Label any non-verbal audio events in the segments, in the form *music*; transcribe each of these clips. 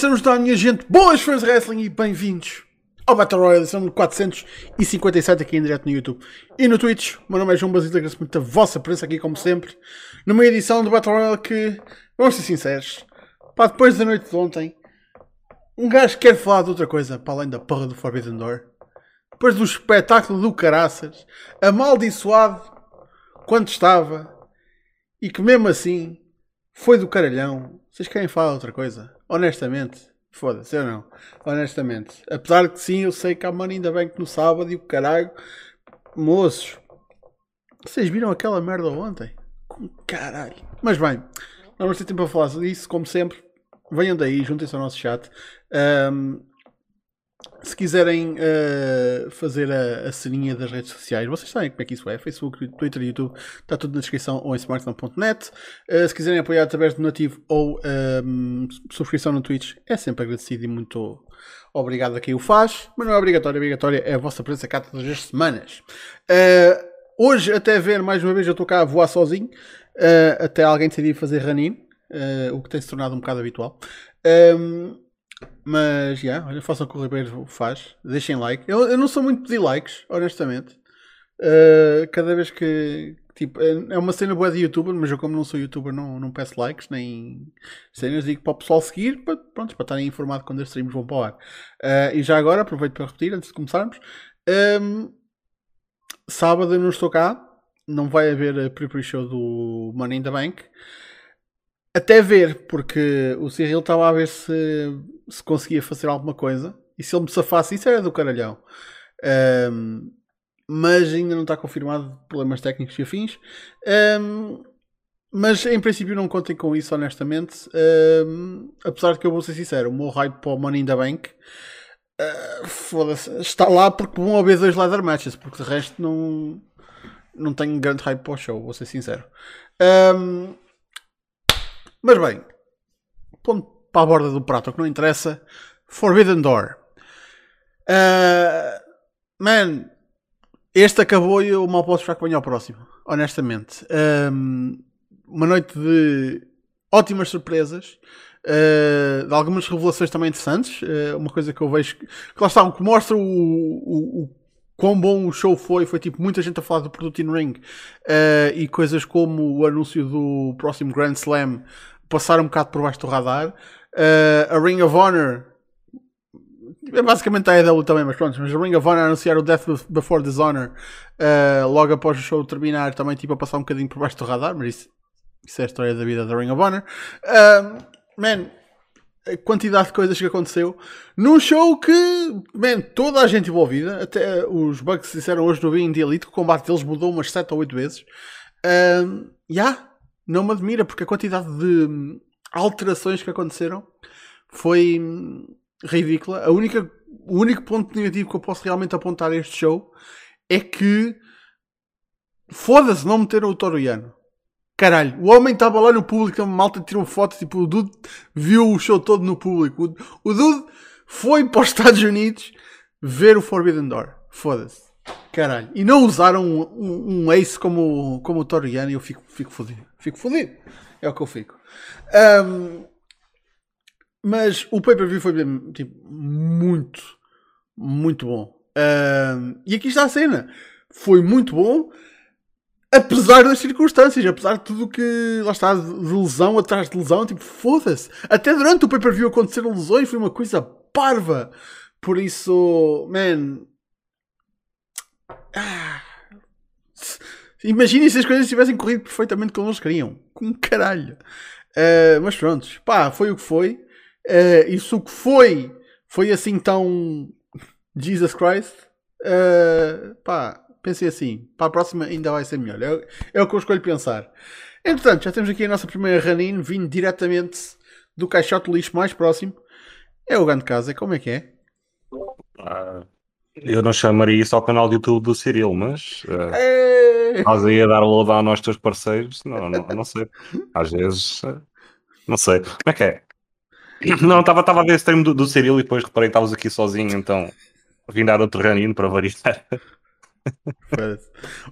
estamos lá, minha gente. Boas fãs de wrestling e bem-vindos ao Battle Royale, edição 457 aqui em direto no YouTube e no Twitch. Meu nome é João Basílio, agradeço muito a vossa presença aqui, como sempre, numa edição do Battle Royale que, vamos ser sinceros, pá, depois da noite de ontem, um gajo quer falar de outra coisa para além da porra do Forbidden Door. Depois do espetáculo do caraças, amaldiçoado quando estava e que mesmo assim foi do caralhão. Vocês querem falar de outra coisa? Honestamente, foda-se, eu não. Honestamente. Apesar de que sim, eu sei que há mano ainda bem que no sábado e o caralho. Moços, vocês viram aquela merda ontem? Com caralho. Mas bem, não vamos ter tempo para falar disso, como sempre. Venham daí, juntem-se ao nosso chat. Um, se quiserem uh, fazer a, a ceninha das redes sociais, vocês sabem como é que isso é: Facebook, Twitter, YouTube, está tudo na descrição ou em smartphone.net. Uh, se quiserem apoiar através do nativo ou um, subscrição no Twitch, é sempre agradecido e muito obrigado a quem o faz, mas não é obrigatório, obrigatória é a vossa presença cá todas as semanas. Uh, hoje, até ver, mais uma vez, eu estou cá a voar sozinho, até alguém decidir fazer running, o que tem se tornado um bocado habitual. Um, mas, já, yeah, façam o que o Ribeiro faz. Deixem like. Eu, eu não sou muito pedir likes, honestamente. Uh, cada vez que. Tipo, é, uma cena boa de youtuber, mas eu, como não sou youtuber, não, não peço likes nem cenas. Digo para o pessoal seguir, para, pronto, para estarem informados quando as streams vão para o ar. Uh, e já agora, aproveito para repetir, antes de começarmos. Um, sábado eu não estou cá. Não vai haver a pre-show do Money in the Bank. Até ver, porque o Cyril estava a ver se, se conseguia fazer alguma coisa. E se ele me safasse, isso era do caralhão. Um, mas ainda não está confirmado problemas técnicos e afins. Um, mas em princípio não contem com isso, honestamente. Um, apesar de que eu vou ser sincero, o meu hype para o Money in the Bank uh, está lá porque vão haver dois ladder matches, porque de resto não, não tenho grande hype para o show, vou ser sincero. Um, mas bem, ponto para a borda do prato, o que não interessa. Forbidden Door. Uh, man, este acabou e eu mal posso esperar que venha ao próximo. Honestamente. Um, uma noite de ótimas surpresas. Uh, de algumas revelações também interessantes. Uh, uma coisa que eu vejo que, que lá está, que mostra o, o, o quão bom o show foi. Foi tipo muita gente a falar do produto in ring uh, e coisas como o anúncio do próximo Grand Slam passaram um bocado por baixo do radar. Uh, a Ring of Honor é basicamente a EW também, mas pronto, mas a Ring of Honor anunciar o Death Before Dishonor uh, logo após o show terminar, também tipo a passar um bocadinho por baixo do radar, mas isso, isso é a história da vida da Ring of Honor. Uh, man, a quantidade de coisas que aconteceu num show que, man, toda a gente envolvida, até os Bucks disseram hoje no Being Elite que o combate deles mudou umas 7 ou 8 vezes. Uh, yeah, não me admira porque a quantidade de alterações que aconteceram foi ridícula. A única, o único ponto negativo que eu posso realmente apontar a este show é que foda-se não meteram o Toriano. Caralho, o homem estava lá no público, uma malta tirou foto, tipo, o Dude viu o show todo no público. O, o Dude foi para os *laughs* Estados Unidos ver o Forbidden Door. Foda-se. Caralho. E não usaram um, um, um, ace como, como o Toriano e eu fico, fico fodido. Fico fodido. É o que eu fico. Um, mas o pay-per-view foi tipo, muito, muito bom. Um, e aqui está a cena. Foi muito bom, apesar das circunstâncias, apesar de tudo que lá está, de lesão atrás de lesão. Tipo, foda-se. Até durante o pay-per-view aconteceram lesões, foi uma coisa parva. Por isso, man. Ah. Imaginem se as coisas tivessem corrido perfeitamente como eles queriam. Com caralho. Uh, mas pronto, pá, foi o que foi. Uh, isso o que foi, foi assim tão Jesus Christ. Uh, pá, pensei assim, para a próxima ainda vai ser melhor. É, é o que eu escolho pensar. Entretanto, já temos aqui a nossa primeira Ranin vindo diretamente do caixote de lixo mais próximo. É o grande casa, como é que é? Ah, eu não chamaria isso ao canal de YouTube do Cirilo, mas uh, é... estás aí a dar load aos teus parceiros, não, não, não sei. Às vezes, uh, não sei. Como é que é? Não, estava a ver esse treino do, do Cirilo e depois reparei que estavas aqui sozinho, então vim dar outro ranino para variar.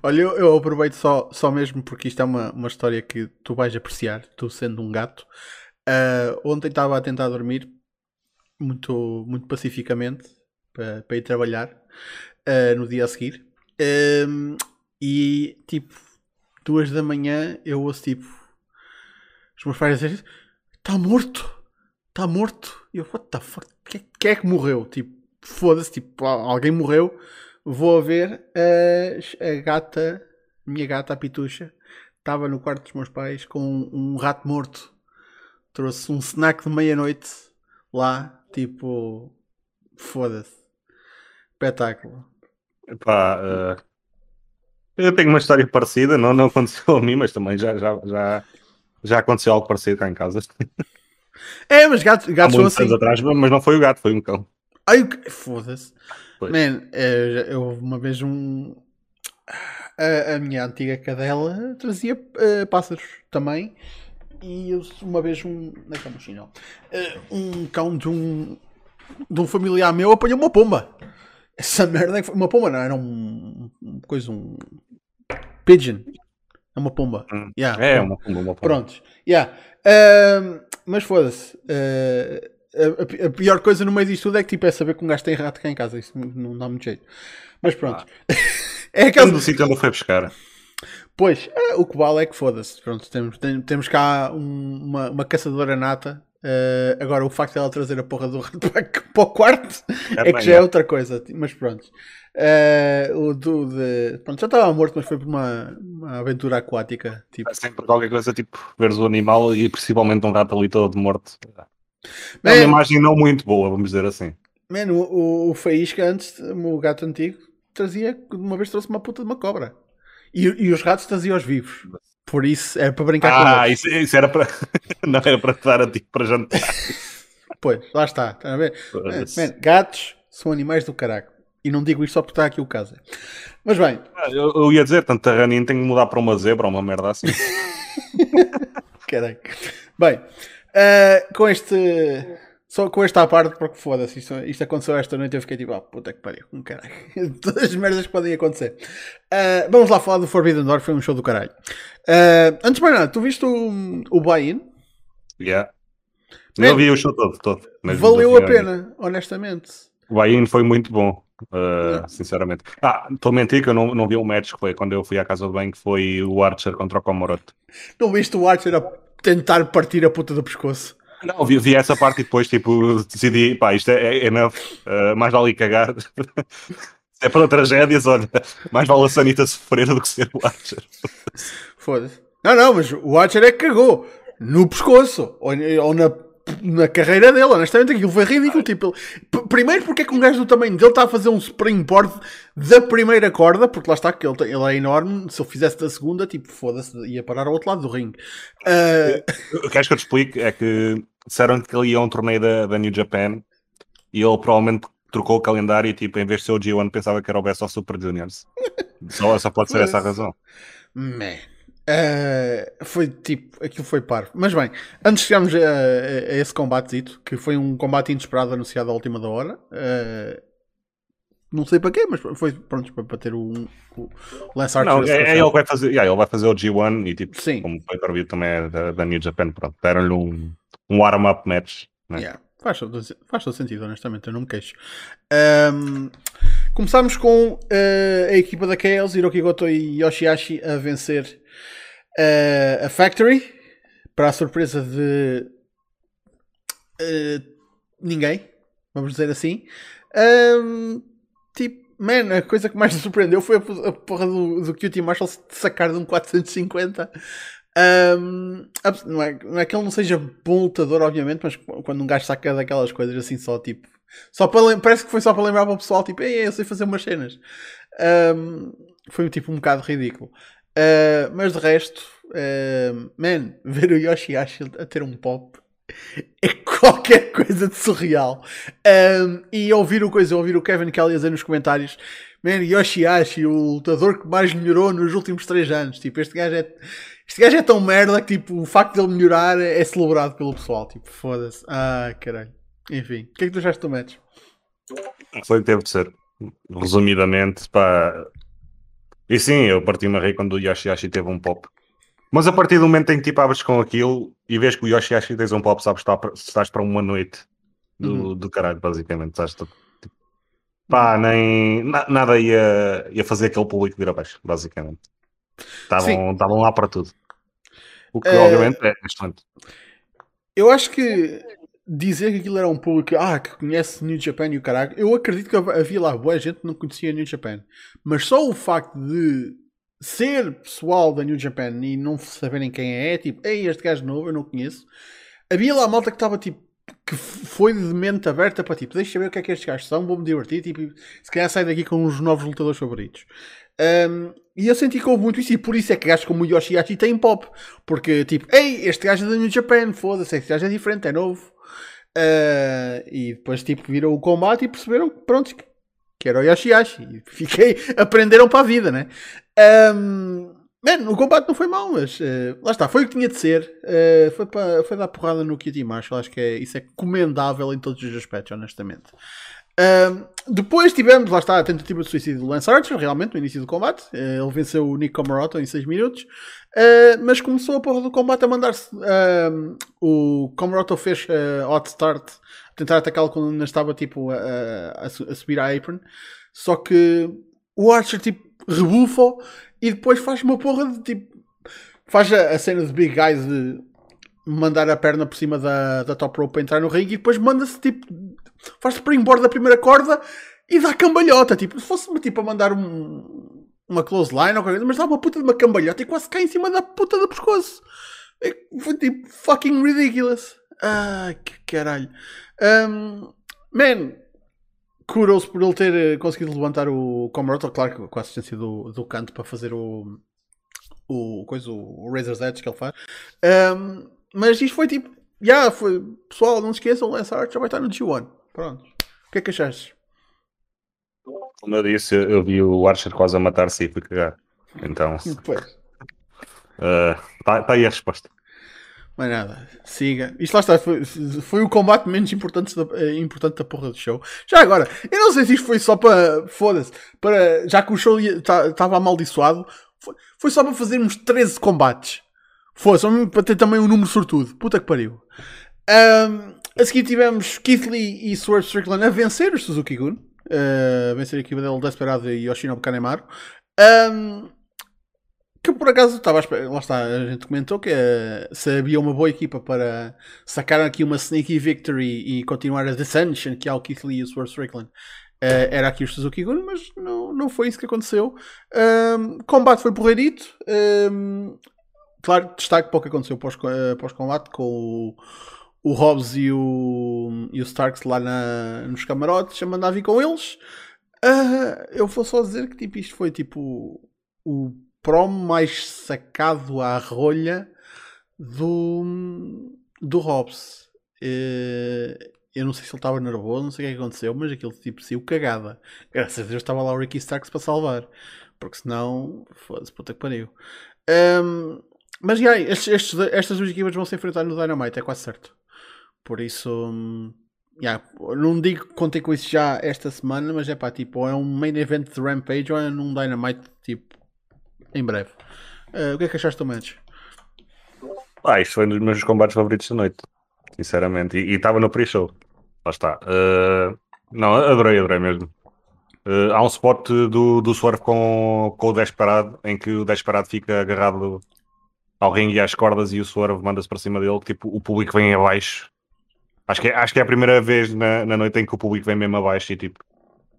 Olha, eu, eu, aproveito só, só mesmo porque isto é uma, uma história que tu vais apreciar, tu sendo um gato. Uh, ontem estava a tentar dormir muito, muito pacificamente para, ir trabalhar uh, no dia a seguir. Um, e tipo, duas da manhã eu ouço tipo os meus pais dizerem está morto, está morto. E eu, what the fuck? Quem é que morreu? Tipo, foda-se, tipo, alguém morreu. Vou a ver a, a gata, minha gata, a Pitucha, estava no quarto dos meus pais com um rato morto. Trouxe um snack de meia-noite lá, tipo, foda-se. Espetáculo. Epá, uh, eu tenho uma história parecida, não, não aconteceu a mim, mas também já, já, já, já aconteceu algo parecido cá em casa. É, mas gatos, gatos Há são assim. atrás, mas não foi o gato, foi um cão. Ai, foda-se. Man, eu, eu uma vez um. A, a, minha antiga cadela trazia uh, pássaros também. E eu, uma vez um. Não é que é um Uh, um cão de um. De um familiar meu apanhou uma pomba. Essa merda foi uma pomba, não era um. um coisa, um. Pigeon. É uma pomba. Hum. Yeah, é, uma pomba, uma pomba. Prontos. Yeah. Uh, mas foda-se. Uh, a, a, pior coisa no meio disto tudo é que tipo, é saber que um gajo tem rato cá em casa. Isso não dá muito jeito. Mas pronto. Ah. *laughs* é aquele do sítio onde foi buscar. Pois, é, o que vale é que foda-se. Pronto, temos, tem, temos cá um, uma, uma caçadora nata. Uh, agora, o facto de ela trazer a porra do rato *laughs* para, para o quarto é, é que já é outra coisa. Mas pronto. Uh, o do de... Pronto, já estava morto, mas foi por uma, uma aventura aquática. Tipo. É sempre qualquer coisa, tipo, veres o animal e principalmente um rato ali todo morto. É uma imagem não muito boa, vamos dizer assim. Mano, o, o Faísca antes, o gato antigo, trazia, uma vez trouxe uma puta de uma cobra. E, e os ratos traziam os vivos. Por isso, era para brincar ah, com. Ah, isso, isso, era para. *laughs* não era para te dar a ti para jantar. *laughs* pois, lá está. está a ver? Man, gatos são animais do caraco. E não digo isto só porque está aqui o caso. Mas bem. Ah, eu, eu, ia dizer, tanto terraninho tem que mudar para uma zebra ou uma merda assim. *laughs* Caraca. Bem, Uh, com este. Só com esta parte, porque foda-se, isto, isto, aconteceu esta noite eu fiquei tipo, ah, puta que pariu, um caralho. *laughs* Todas as merdas que podem acontecer. Uh, vamos lá falar do Forbidden Door, foi um show do caralho. Uh, antes de mais nada, tu viste o, o buy-in? Yeah. Não vi o show todo, todo valeu a pena, honestamente. O buy-in foi muito bom. Uh, sinceramente. Ah, estou a mentir que eu não, não vi um match que foi quando eu fui à casa do bem, que foi o Archer contra o Komoroto. Não viste o Archer a tentar partir a puta do pescoço. Não, vi, vi essa parte e depois tipo, decidi, pá, isto é, é enough, uh, mais vale cagar. *laughs* Se é para tragédias, olha, mais vale a Sanita sofrer do que ser o Archer. Foda-se. Não, não, mas o Archer é que cagou no pescoço ou, ou na na carreira dele, honestamente, aquilo foi ridículo. Tipo, primeiro, porque é que um gajo do tamanho dele está a fazer um springboard da primeira corda, porque lá está, que ele, ele é enorme. Se eu fizesse da segunda, tipo, foda-se, ia parar ao outro lado do ringue. Uh... O que acho que eu te explico é que disseram que ele ia a um torneio da, da New Japan e ele provavelmente trocou o calendário e, tipo, em vez de ser o G1, pensava que era o Best of Super Juniors. *laughs* Só, só pode ser essa a razão. Man. Uh, foi tipo, aquilo foi par. Mas bem, antes de chegarmos a, a, a esse combate, que foi um combate inesperado anunciado à última da hora. Uh, não sei para quê, mas foi pronto para, para ter o, o Lance Archer. Não, é, é ele, vai fazer, yeah, ele vai fazer o G1 e tipo, Sim. como foi para também é da, da, New Japan, pronto, deram-lhe um, um warm-up match. Né? Yeah. Faz, todo, faz todo sentido, honestamente, eu não me queixo. Um, começamos com uh, a equipa da Chaos, Hiroki Goto e Yoshihashi a vencer uh, a Factory, para a surpresa de uh, ninguém, vamos dizer assim. Um, tipo, man, a coisa que mais me surpreendeu foi a porra do, do QT Marshall sacar de um 450. Um, não, é, não é que ele não seja bom lutador, obviamente, mas quando um gajo saca daquelas coisas assim, só tipo. Só para, parece que foi só para lembrar para o pessoal, tipo, ei, eu sei fazer umas cenas. Um, foi tipo um bocado ridículo. Uh, mas de resto, uh, man, *laughs* ver o Yoshihashi a ter um pop *laughs* é qualquer coisa de surreal. Um, e ouvir o coisa, ouvir o Kevin Kelly a dizer nos comentários, man, Yoshihashi, o lutador que mais melhorou nos últimos 3 anos. Tipo, este gajo é. Este gajo é tão merda que tipo, o facto de ele melhorar é celebrado pelo pessoal. Tipo, foda-se. Ah, caralho. Enfim, o que é que tu achaste do match? Foi o que teve de ser. Resumidamente, pá, e sim, eu parti-me a rir quando o Yoshihashi teve um pop. Mas a partir do momento em que tipo abres com aquilo e vês que o Yoshihashi tens um pop, sabes que estás para uma noite do, uhum. do caralho, basicamente. Estás pá, nem na, nada ia, ia fazer aquele público vir abaixo, basicamente. Estavam, lá para tudo. O que, é... obviamente, é excelente. Eu acho que dizer que aquilo era um público ah, que conhece New Japan e o caralho, eu acredito que havia lá boa gente que não conhecia New Japan. Mas só o facto de ser pessoal da New Japan e não saberem quem é, tipo, ei, este gajo novo, eu não conheço. Havia lá malta que estava tipo, que foi de mente aberta para tipo, deixa ver o que é que estes gajos são, vou-me divertir, tipo, se calhar sair daqui com os novos lutadores favoritos. Um, e eu senti que houve muito isso, e por isso é que gajos como o Yoshihashi têm pop, porque tipo, ei, este gajo é da New Japan, foda-se, este gajo é diferente, é novo. Uh, e depois tipo viram o combate e perceberam pronto, que era o Yoshihashi. E fiquei, *laughs* aprenderam para a vida, né? Um, Man, o combate não foi mau, mas uh, lá está, foi o que tinha de ser. Uh, foi, para, foi dar porrada no Kitty Marshall. Acho que é, isso é comendável em todos os aspectos, honestamente. Uh, depois tivemos, lá está, a tentativa de suicídio do Lance Archer, realmente, no início do combate. Uh, ele venceu o Nick Comoroto em 6 minutos. Mas começou a porra do combate a mandar-se. o Comoroto fez hot start, tentar atacá-lo quando ainda estava tipo, a, a, a, subir a apron. Só que o Archer tipo, rebufa e depois faz uma porra de tipo. Faz a, a cena de Big Guys de mandar a perna por cima da, da top rope para entrar no ringue e depois manda-se tipo. Faz springboard da primeira corda e dá cambalhota. Tipo, se fosse tipo a mandar um, uma close line ou qualquer coisa, mas dá uma puta de uma cambalhota e quase cai em cima da puta do pescoço. Foi tipo fucking ridiculous. Ah, que caralho. Um, man, kudos por ele ter eh, conseguido levantar o Comoroto, claro que com a assistência do, do canto para fazer o, o, coisa, o Razor's Edge que ele faz. Um, mas isto foi tipo, já yeah, foi, pessoal, não se esqueçam, Lance Archer vai estar no G1. Pronto. O que é que achaste? Como eu disse, eu vi o Archer quase a matar-se e fui cagar. Então. *laughs* Está uh, tá aí a resposta. Mais nada, siga. Isto lá está, foi, foi o combate menos importante da, eh, importante da porra do show. Já agora, eu não sei se isto foi só para. Foda-se, para, já que o show estava tá, amaldiçoado, foi, foi só para fazermos 13 combates. Foi só para ter também um número sortudo. Puta que pariu. Um, a seguir tivemos Keith Lee e Swerve Strickland a vencer os Suzuki Gun. Uh, vencer a equipa dele Desperado e Yoshinobu Kanemaru. Um, que por acaso estava lá está, a gente comentou que uh, se havia uma boa equipa para sacar aqui uma sneaky victory e continuar a Descension, que é o Keith Lee e o Swerve Strickland, uh, era aqui o Suzuki Gun, mas não, não foi isso que aconteceu. Um, combate foi porreirito. Um, claro, destaque para o que aconteceu pós-combate pós com o, o Hobbs e o, e o Starks lá na, nos camarotes a mandar vir com eles. Uh, eu vou só dizer que tipo, isto foi tipo o promo mais sacado à rolha do, do Hobbs. Eu não sei se ele estava nervoso, não sei o que, é aconteceu, mas aquele tipo saiu cagada. Graças a Deus estava lá o Ricky Starks para salvar, porque senão, foda-se, puta que pariu. Um, mas yeah, estes, estes, estas duas equipas vão se enfrentar no Dynamite, é quase certo. Por isso, yeah, não digo que contei com isso já esta semana, mas é pá, tipo, é um main event de Rampage ou é num Dynamite tipo em breve. Uh, o que é que achaste do match? Ah, isto foi um dos meus combates favoritos da noite, sinceramente. E estava no pre-show. Lá está. Uh, não, adorei, adorei mesmo. Uh, há um spot do, do Swerve com, com o Desperado, em que o Desperado fica agarrado ao ringue e às cordas e o Swerve manda-se para cima dele, tipo, o público vem abaixo. Acho que, é, acho que é a primeira vez na, na noite em que o público vem mesmo abaixo e tipo,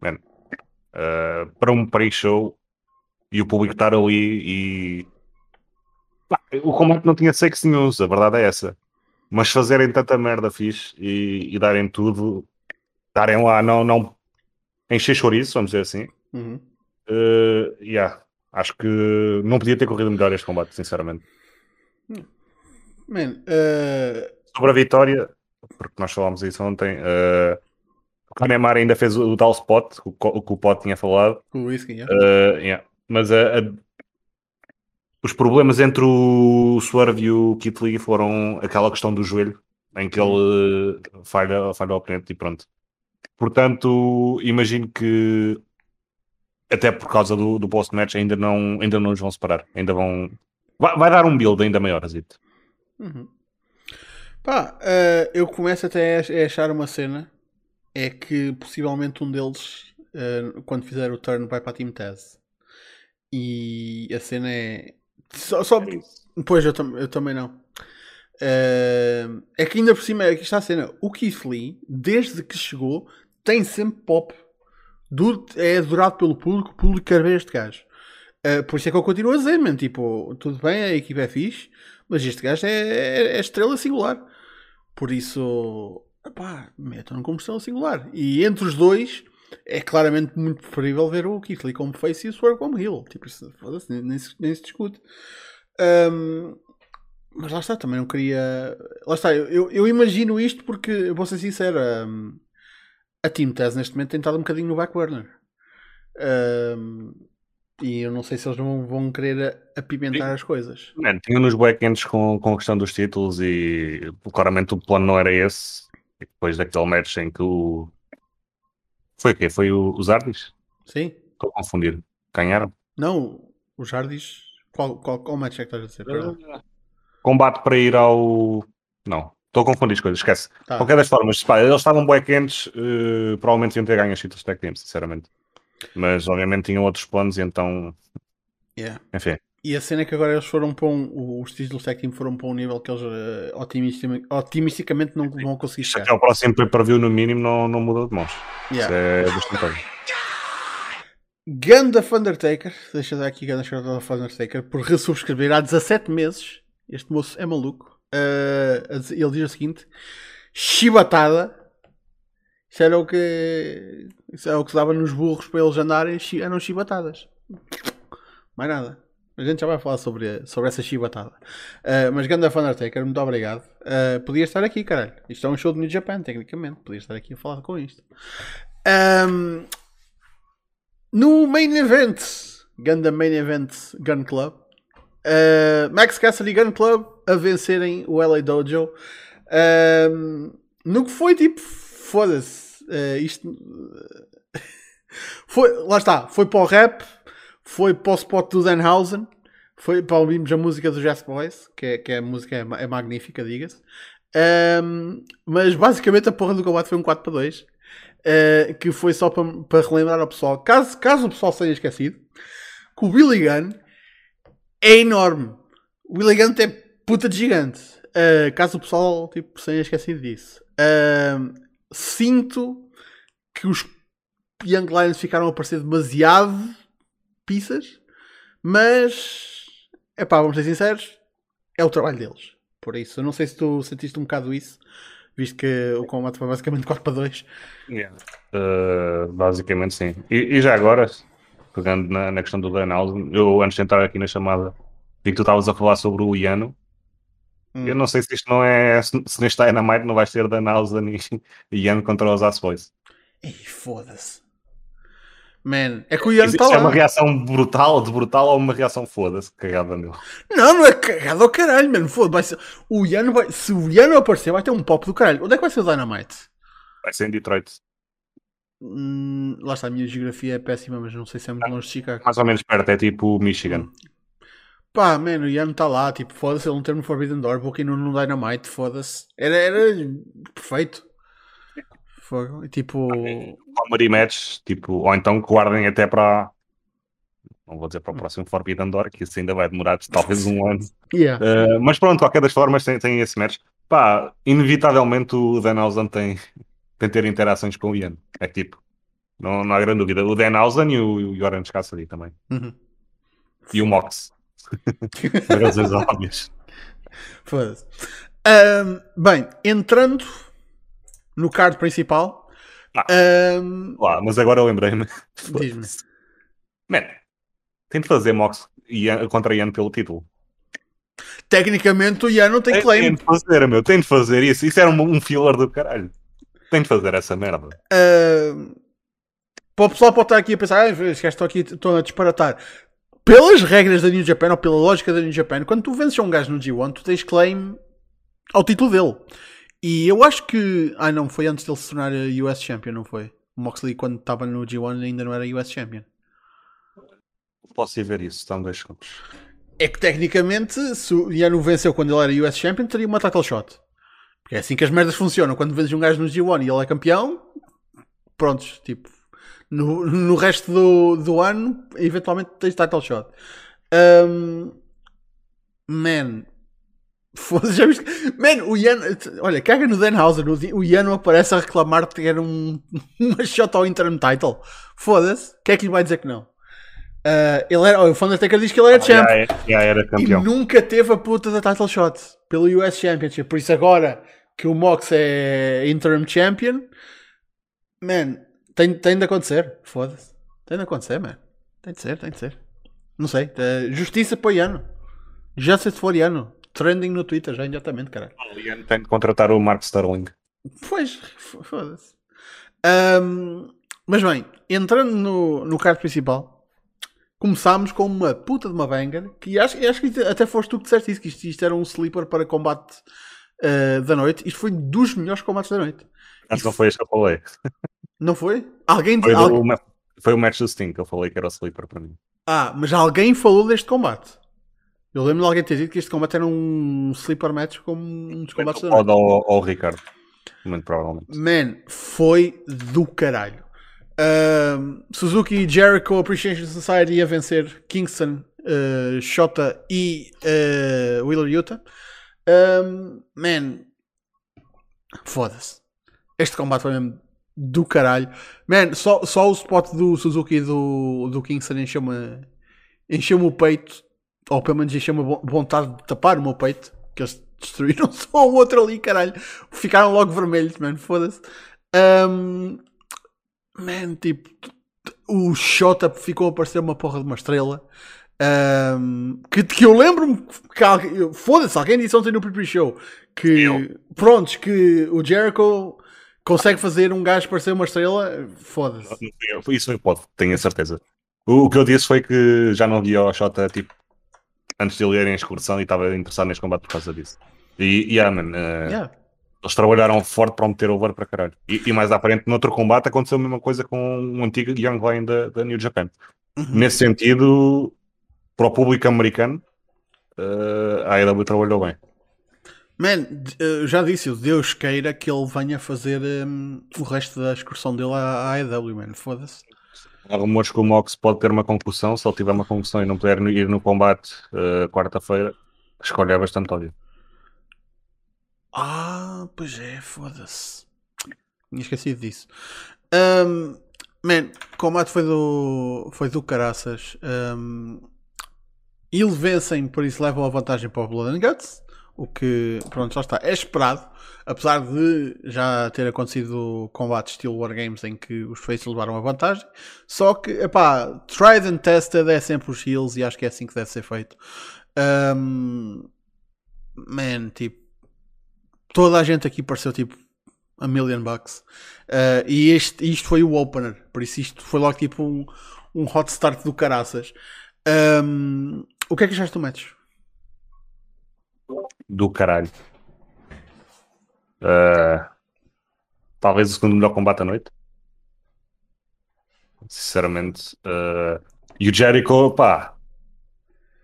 man, uh, para um pre-show e o público estar ali e. Pá, o combate não tinha sexo nenhum, a verdade é essa. Mas fazerem tanta merda fixe e, e darem tudo, darem lá, não, não encher chouriço, vamos dizer assim. Uhum. Uh, yeah. Acho que não podia ter corrido melhor este combate, sinceramente. Man, uh... Sobre a vitória, porque nós falámos isso ontem, uh, o Kanemar ainda fez o, o tal spot, o, o que o Pot tinha falado. O whisky, yeah. Uh, yeah mas a, a, os problemas entre o Swerve e o Kit Lee foram aquela questão do joelho, em que ele falha, falha ao oponente e pronto. Portanto, imagino que até por causa do, do post-match ainda não, ainda não nos vão separar. Ainda vão. Vai, vai dar um build ainda maior, Azito. Uhum. Pá, uh, eu começo até a achar uma cena. É que possivelmente um deles, uh, quando fizer o turn, vai para a Team Taz. E a cena é. Só, só... É pois, eu, tam eu também não. Uh, é que ainda por cima, aqui está a cena. O Keith Lee, desde que chegou, tem sempre pop. é adorado pelo público, o público quer ver este gajo. Uh, por isso é que eu continuo a dizer, man, tipo, tudo bem, a equipa é fixe, mas este gajo é, é, é estrela singular. Por isso, pá, metam-no como estrela singular. E entre os dois, é claramente muito preferível ver o Keith Lee como face e o Swerve como heel. Tipo, isso, nem, nem, se, nem se discute. Um, mas lá está, também não queria. Lá está, eu, eu imagino isto porque, vou ser sincero, um, a Team Taz neste momento tem estado um bocadinho no back burner. Um, e eu não sei se eles não vão querer apimentar as coisas. tinha nos backends com, com a questão dos títulos e claramente o plano não era esse. E depois daquele match em que o. Foi o quê? Foi o, os Ardis? Sim. Estou a confundir. Ganharam? Não, os Ardis. Qual, qual, qual match é que estás a dizer? Combate para ir ao. Não, estou a confundir as coisas, esquece. Tá. Qualquer das formas, pá, eles estavam backends, uh, provavelmente iam ter ganho as títulos tag team, sinceramente. Mas obviamente tinham outros planos e então. Yeah. Enfim. E a cena é que agora eles foram para um. Os títulos tag team foram para um nível que eles uh, otimisticamente, otimisticamente não vão conseguir chegar. Até o próximo pay-per-view, no mínimo, não, não muda de mãos. Yeah. Isso é bastante Ganda Undertaker, deixa eu dar aqui Ganda Undertaker, por resubscrever há 17 meses. Este moço é maluco. Uh, ele diz o seguinte: chibatada. Isso era o que. Isso era o que se dava nos burros para eles andarem, eram chibatadas. Mais nada. A gente já vai falar sobre, sobre essa chibatada. Uh, mas Ganda Undertaker, muito obrigado. Uh, podia estar aqui, caralho. Isto é um show de New Japan, tecnicamente. Podia estar aqui a falar com isto. Um, no main event, Ganda Main Event Gun Club, uh, Max Cassidy Gun Club a vencerem o LA Dojo. Um, no que foi tipo, foda-se, isto *laughs* foi, lá está, foi para o rap, foi para o spot do Danhausen, foi para ouvirmos a música do Jazz Boys, que, é, que é, a música é, é magnífica, diga-se. Um, mas basicamente a porra do combate foi um 4 para 2. Uh, que foi só para, para relembrar ao pessoal, caso, caso o pessoal tenha esquecido, que o Billy Gunn é enorme. O Billy Gunn é puta de gigante. Uh, caso o pessoal tipo, tenha esquecido disso. Uh, sinto que os Young Lions ficaram a parecer demasiado pizzas, mas é pá, vamos ser sinceros, é o trabalho deles. Por isso, eu não sei se tu sentiste um bocado isso visto que o combate foi basicamente *laughs* 4 para 2. Yeah. Uh, basicamente sim. E, e, já agora, pegando na, na questão do Danhausen, eu antes de entrar aqui na chamada, vi que tu estavas a falar sobre o Iano. Hum. Eu não sei se isto não é. Se, se neste Dynamite não vai ser Danhausen *laughs* e Iano contra os As Boys. Ei, foda-se. Man, é que o Ian está lá. É uma reação brutal, de brutal ou uma reação foda-se, cagada nele? Não, não é cagada ao caralho, mano. Foda-se. O Ian vai. Se o Ian aparecer, vai ter um pop do caralho. Onde é que vai ser o Dynamite? Vai ser em Detroit. Hum, lá está, a minha geografia é péssima, mas não sei se é muito longe de Chicago. Mais ou menos perto, é tipo Michigan. Hum. Pá, mano, o Ian está lá, tipo, foda-se, ele não tem no Forbidden Door, porque no, no Dynamite, foda-se. Era, era perfeito. Fogo. Tipo. Comedy match, tipo, ou então guardem até para. Não vou dizer para o próximo Forbidden Door, que isso ainda vai demorar *laughs* talvez um ano. Yeah. Uh, mas pronto, qualquer das formas tem, tem esse match. Pá, inevitavelmente o Denhausen tem, tem ter interações com o Ian. É tipo, não, não há grande dúvida. O Denhausen e o, o Orange Cassidy também. Uhum. E o Mox. *laughs* Por razões óbvias. Foda-se. Um, bem, entrando no card principal. Ah, um... lá, mas agora eu lembrei-me. Diz-me. Man, tem de fazer Mox contra Ian pelo título. Tecnicamente o Ian não tem claim. Tem de fazer, meu, tem de fazer isso. Isso era um, um filler do caralho. Tem de fazer essa merda. Uh, para o pessoal pode estar aqui a pensar, ah, estão aqui estão a disparatar. Pelas regras da New Japan ou pela lógica da New Japan, quando tu vences um gajo no G1, tu tens claim ao título dele. E eu acho que. Ah, não, foi antes dele se tornar US Champion, não foi? O Moxley, quando estava no G1, ainda não era US Champion. Posso ir ver isso, estão dois segundos. É que tecnicamente, se o Yano venceu quando ele era US Champion, teria uma title shot. Porque é assim que as merdas funcionam. Quando vês um gajo no G1 e ele é campeão, prontos, tipo, no, no resto do, do ano, eventualmente tens title shot. Um, man, foda já viste? Man, o Ian, olha, caga no Denhauser, o Ian aparece a reclamar que era um, *laughs* uma shot ao interim title. Foda-se, quem é que lhe vai dizer que não? Uh, ele era, o Undertaker diz que ele era ah, champ já, já era campeão. e nunca teve a puta da title shot pelo US Championship. Por isso, agora que o Mox é interim champion, man, tem, tem de acontecer. Foda-se, tem de acontecer, man. Tem de ser, tem de ser. Não sei, uh, justiça para o Iano, justice for Iano. Trending no Twitter já imediatamente, caralho. O Iano tem de contratar o Mark Sterling. Pois, foda-se. Um, mas bem, entrando no, no card principal começámos com uma puta de uma banger que acho, acho que até foste tu que disseste isso, que isto, isto era um sleeper para combate uh, da noite. Isto foi dos melhores combates da noite. Acho que não foi este que eu falei. *laughs* Não foi? Alguém foi, alguém... Do, foi o match do Sting que eu falei que era o sleeper para mim. Ah, mas alguém falou deste combate. Eu lembro de alguém ter dito que este combate era um sleeper match como um dos combates da noite. Ou ao Ricardo, muito provavelmente. Man, foi do caralho. Uh, Suzuki Jericho Appreciation Society a vencer Kingston, uh, Shota e uh, Wheeler Utah. Um, man, foda-se. Este combate foi mesmo do caralho. Man, só, só o spot do Suzuki e do, do Kingston encheu-me encheu o peito, ou pelo menos encheu-me vontade de tapar o meu peito. Que eles destruíram *laughs* só o outro ali, caralho. Ficaram logo vermelhos, man, foda-se. Um, man, tipo, o Shota ficou a parecer uma porra de uma estrela. Um, que, que eu lembro-me que foda-se, alguém disse ontem no pre-show que prontos, que o Jericho consegue fazer um gajo parecer uma estrela, foda-se. Isso eu pode, tenho a certeza. O, o, que eu disse foi que já não via o Shota tipo antes de ele ir em excursão e estava interessado neste combate por causa disso. E, yeah, man, uh, yeah. Eles trabalharam forte para meter over para caralho. E, e mais à frente, no outro combate, aconteceu a mesma coisa com um antigo Young Lion da, da New Japan. Uhum. Nesse sentido, para o público americano, uh, a AEW trabalhou bem. Man, uh, já disse, Deus queira que ele venha fazer um, o resto da excursão dele à AEW, man. Foda-se. Há rumores que o Mox pode ter uma concussão. Se ele tiver uma concussão e não puder ir no combate uh, quarta-feira, a escolha é bastante óbvia. Ah, pois é, foda-se. Tinha esquecido disso. Um, man, o combate foi do, foi do caraças. Um, eles vencem, por isso levam a vantagem para o Blood and Guts. O que, pronto, já está. É esperado. Apesar de já ter acontecido combate estilo Wargames em que os faces levaram a vantagem. Só que, epá, tried and tested é sempre os heels e acho que é assim que deve ser feito. Um, man, tipo toda a gente aqui pareceu tipo a million bucks. Uh, e este, isto foi o opener, por isso isto foi logo tipo um, um hot start do caraças. Um, o que é que achaste do match? Do caralho. Uh, talvez o segundo melhor combate à noite. Sinceramente. Uh, e o Jericho, pá,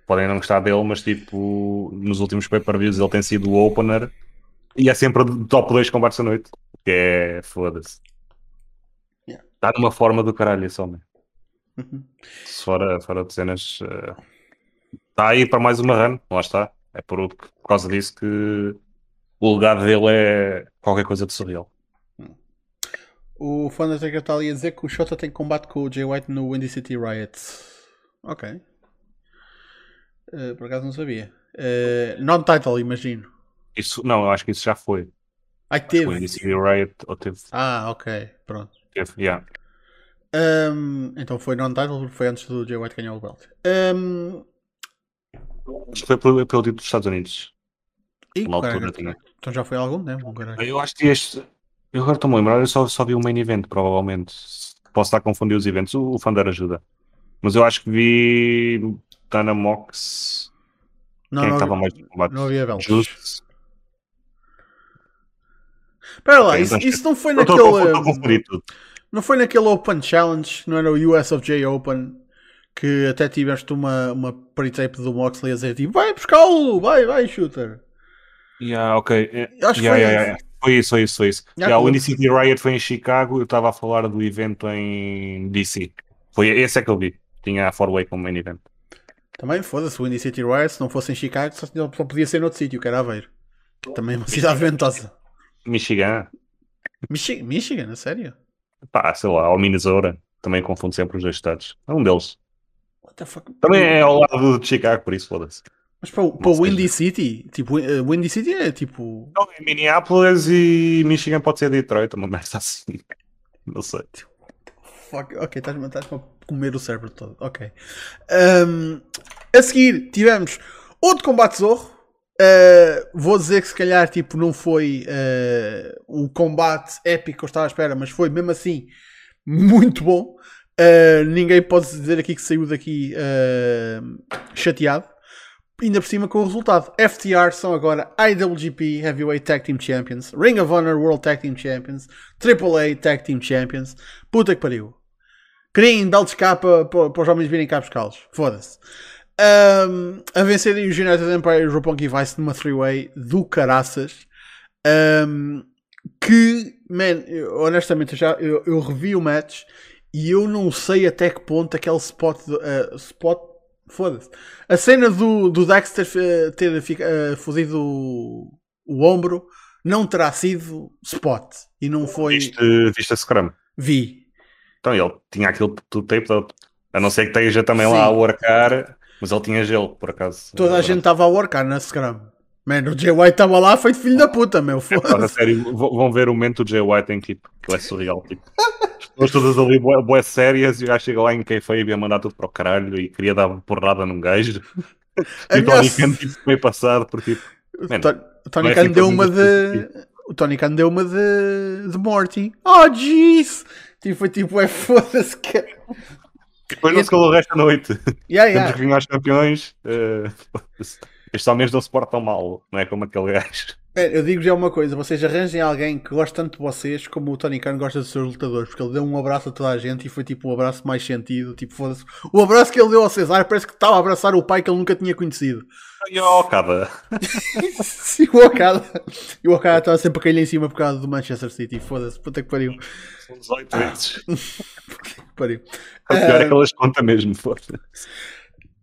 podem não gostar dele, mas tipo, nos últimos pay-per-views ele tem sido o opener e é sempre o top 2 combates da noite. Que é foda-se. Está yeah. numa forma do caralho esse homem. Uhum. Fora, fora de cenas. Está uh, aí para mais uma run, lá está. É por, por causa disso que o legado dele é qualquer coisa de surreal. O Fantastic está ali a dizer que o Shota tem combate com o Jay White no Windy City Riot. Ok. Uh, por acaso não sabia. Uh, Non-title, imagino. Isso, não, eu acho que isso já foi. Ah, teve. Foi Indie Riot ou teve. Ah, ok, pronto. Teve, yeah. Um, então foi non-title porque foi antes do Jay White ganhar o belt. Um... Acho que foi pelo, pelo título dos Estados Unidos. E, altura, então já foi algum tempo, Eu acho que este. Eu agora estou-me a lembrar, eu só, só vi o main event, provavelmente. Posso estar a confundir os eventos, o, o Thunder ajuda. Mas eu acho que vi Dana Mox. Não, Quem é que estava mais no combate? Não havia. Just, Espera lá, isso, isso, não foi naquele. Não foi naquele Open Challenge, não era o US of J Open, que até tiveste uma, uma pre-tape do Moxley a dizer tipo, vai buscá-lo, vai, vai, shooter. Yeah, ok. Acho que Yeah, foi yeah, yeah. Foi isso, foi isso, foi isso. Yeah, o claro. Windy City Riot foi em Chicago, eu estava a falar do evento em DC. Foi esse é que eu vi. Tinha a Four-Way como main event. Também, foda-se, o Windy City Riot, se não fosse em Chicago, só, só podia ser noutro sítio, que era Aveiro. Também é uma cidade ventosa. Michigan, Michi- Michigan, a sério? pá, sei lá, ou Minnesota. Também confundo sempre os dois estados. É um deles. What the fuck? Também é ao lado de Chicago, por isso foda-se. Mas para, o- para o Windy City, tipo, eh, Windy City é tipo. Então, em Minneapolis e Michigan pode ser Detroit, uma merda assim. *laughs* Não sei. Fuck, ok, estás-me estás a comer o cérebro todo. Ok. Ahm, a seguir, tivemos outro combate zorro. Uh, vou dizer que se calhar tipo, não foi uh, o combate épico que eu estava à espera, mas foi mesmo assim muito bom. Uh, ninguém pode dizer aqui que saiu daqui uh, chateado. Ainda por cima com o resultado. FTR são agora IWGP Heavyweight Tag Team Champions, Ring of Honor World Tag Team Champions, AAA Tag Team Champions. Puta que pariu. Criem belts cá para, os homens virem cá buscá-los. Foda-se. Um, a vencerem os United Empire e Roppongi Vice numa three-way do caraças. Um, que, man, eu, honestamente, eu, já, eu, eu revi o match e eu não sei até que ponto aquele spot, uh, spot foda-se. A cena do, do Dexter uh, ter uh, fodido o, o ombro não terá sido spot e não foi. Viste, viste a Scrum? Vi. Então ele tinha aquilo tudo tape todo. A não ser que esteja também Sim. lá a workar, mas ele tinha gelo, por acaso. Toda a gente estava a workar na Scrum. Mano, o Jay White estava lá feito filho da puta, meu. É, sério, vão ver o momento do Jay White em tipo, que é surreal. Tipo, as todas ali boas sérias e o gajo chega lá em Kayfabe a mandar tudo para o caralho e queria dar uma porrada num gajo. *laughs* e o Tony Khan tipo, meio passado por tipo. O Tony Khan deu uma de. O Tony Khan deu uma de. de Morty. Oh, jeez! Tipo, foi tipo, é foda-se que. Depois não se calou o resto da noite. Yeah, Temos yeah. que vir aos campeões. Uh, estes homens não se portam mal, não é como aquele gajo. É, eu digo já uma coisa: vocês arranjem alguém que gosta tanto de vocês como o Tony Khan gosta dos seus lutadores, porque ele deu um abraço a toda a gente e foi tipo um abraço mais sentido. Tipo, foda-se. O abraço que ele deu ao Cesar parece que estava a abraçar o pai que ele nunca tinha conhecido. E o Okada. *laughs* Sim, o Okada. E o Okada estava sempre a cair em cima por causa do Manchester City. Foda-se, puta que pariu. São 18 vezes. *laughs* que pariu. O pior é que elas contam mesmo, foda-se.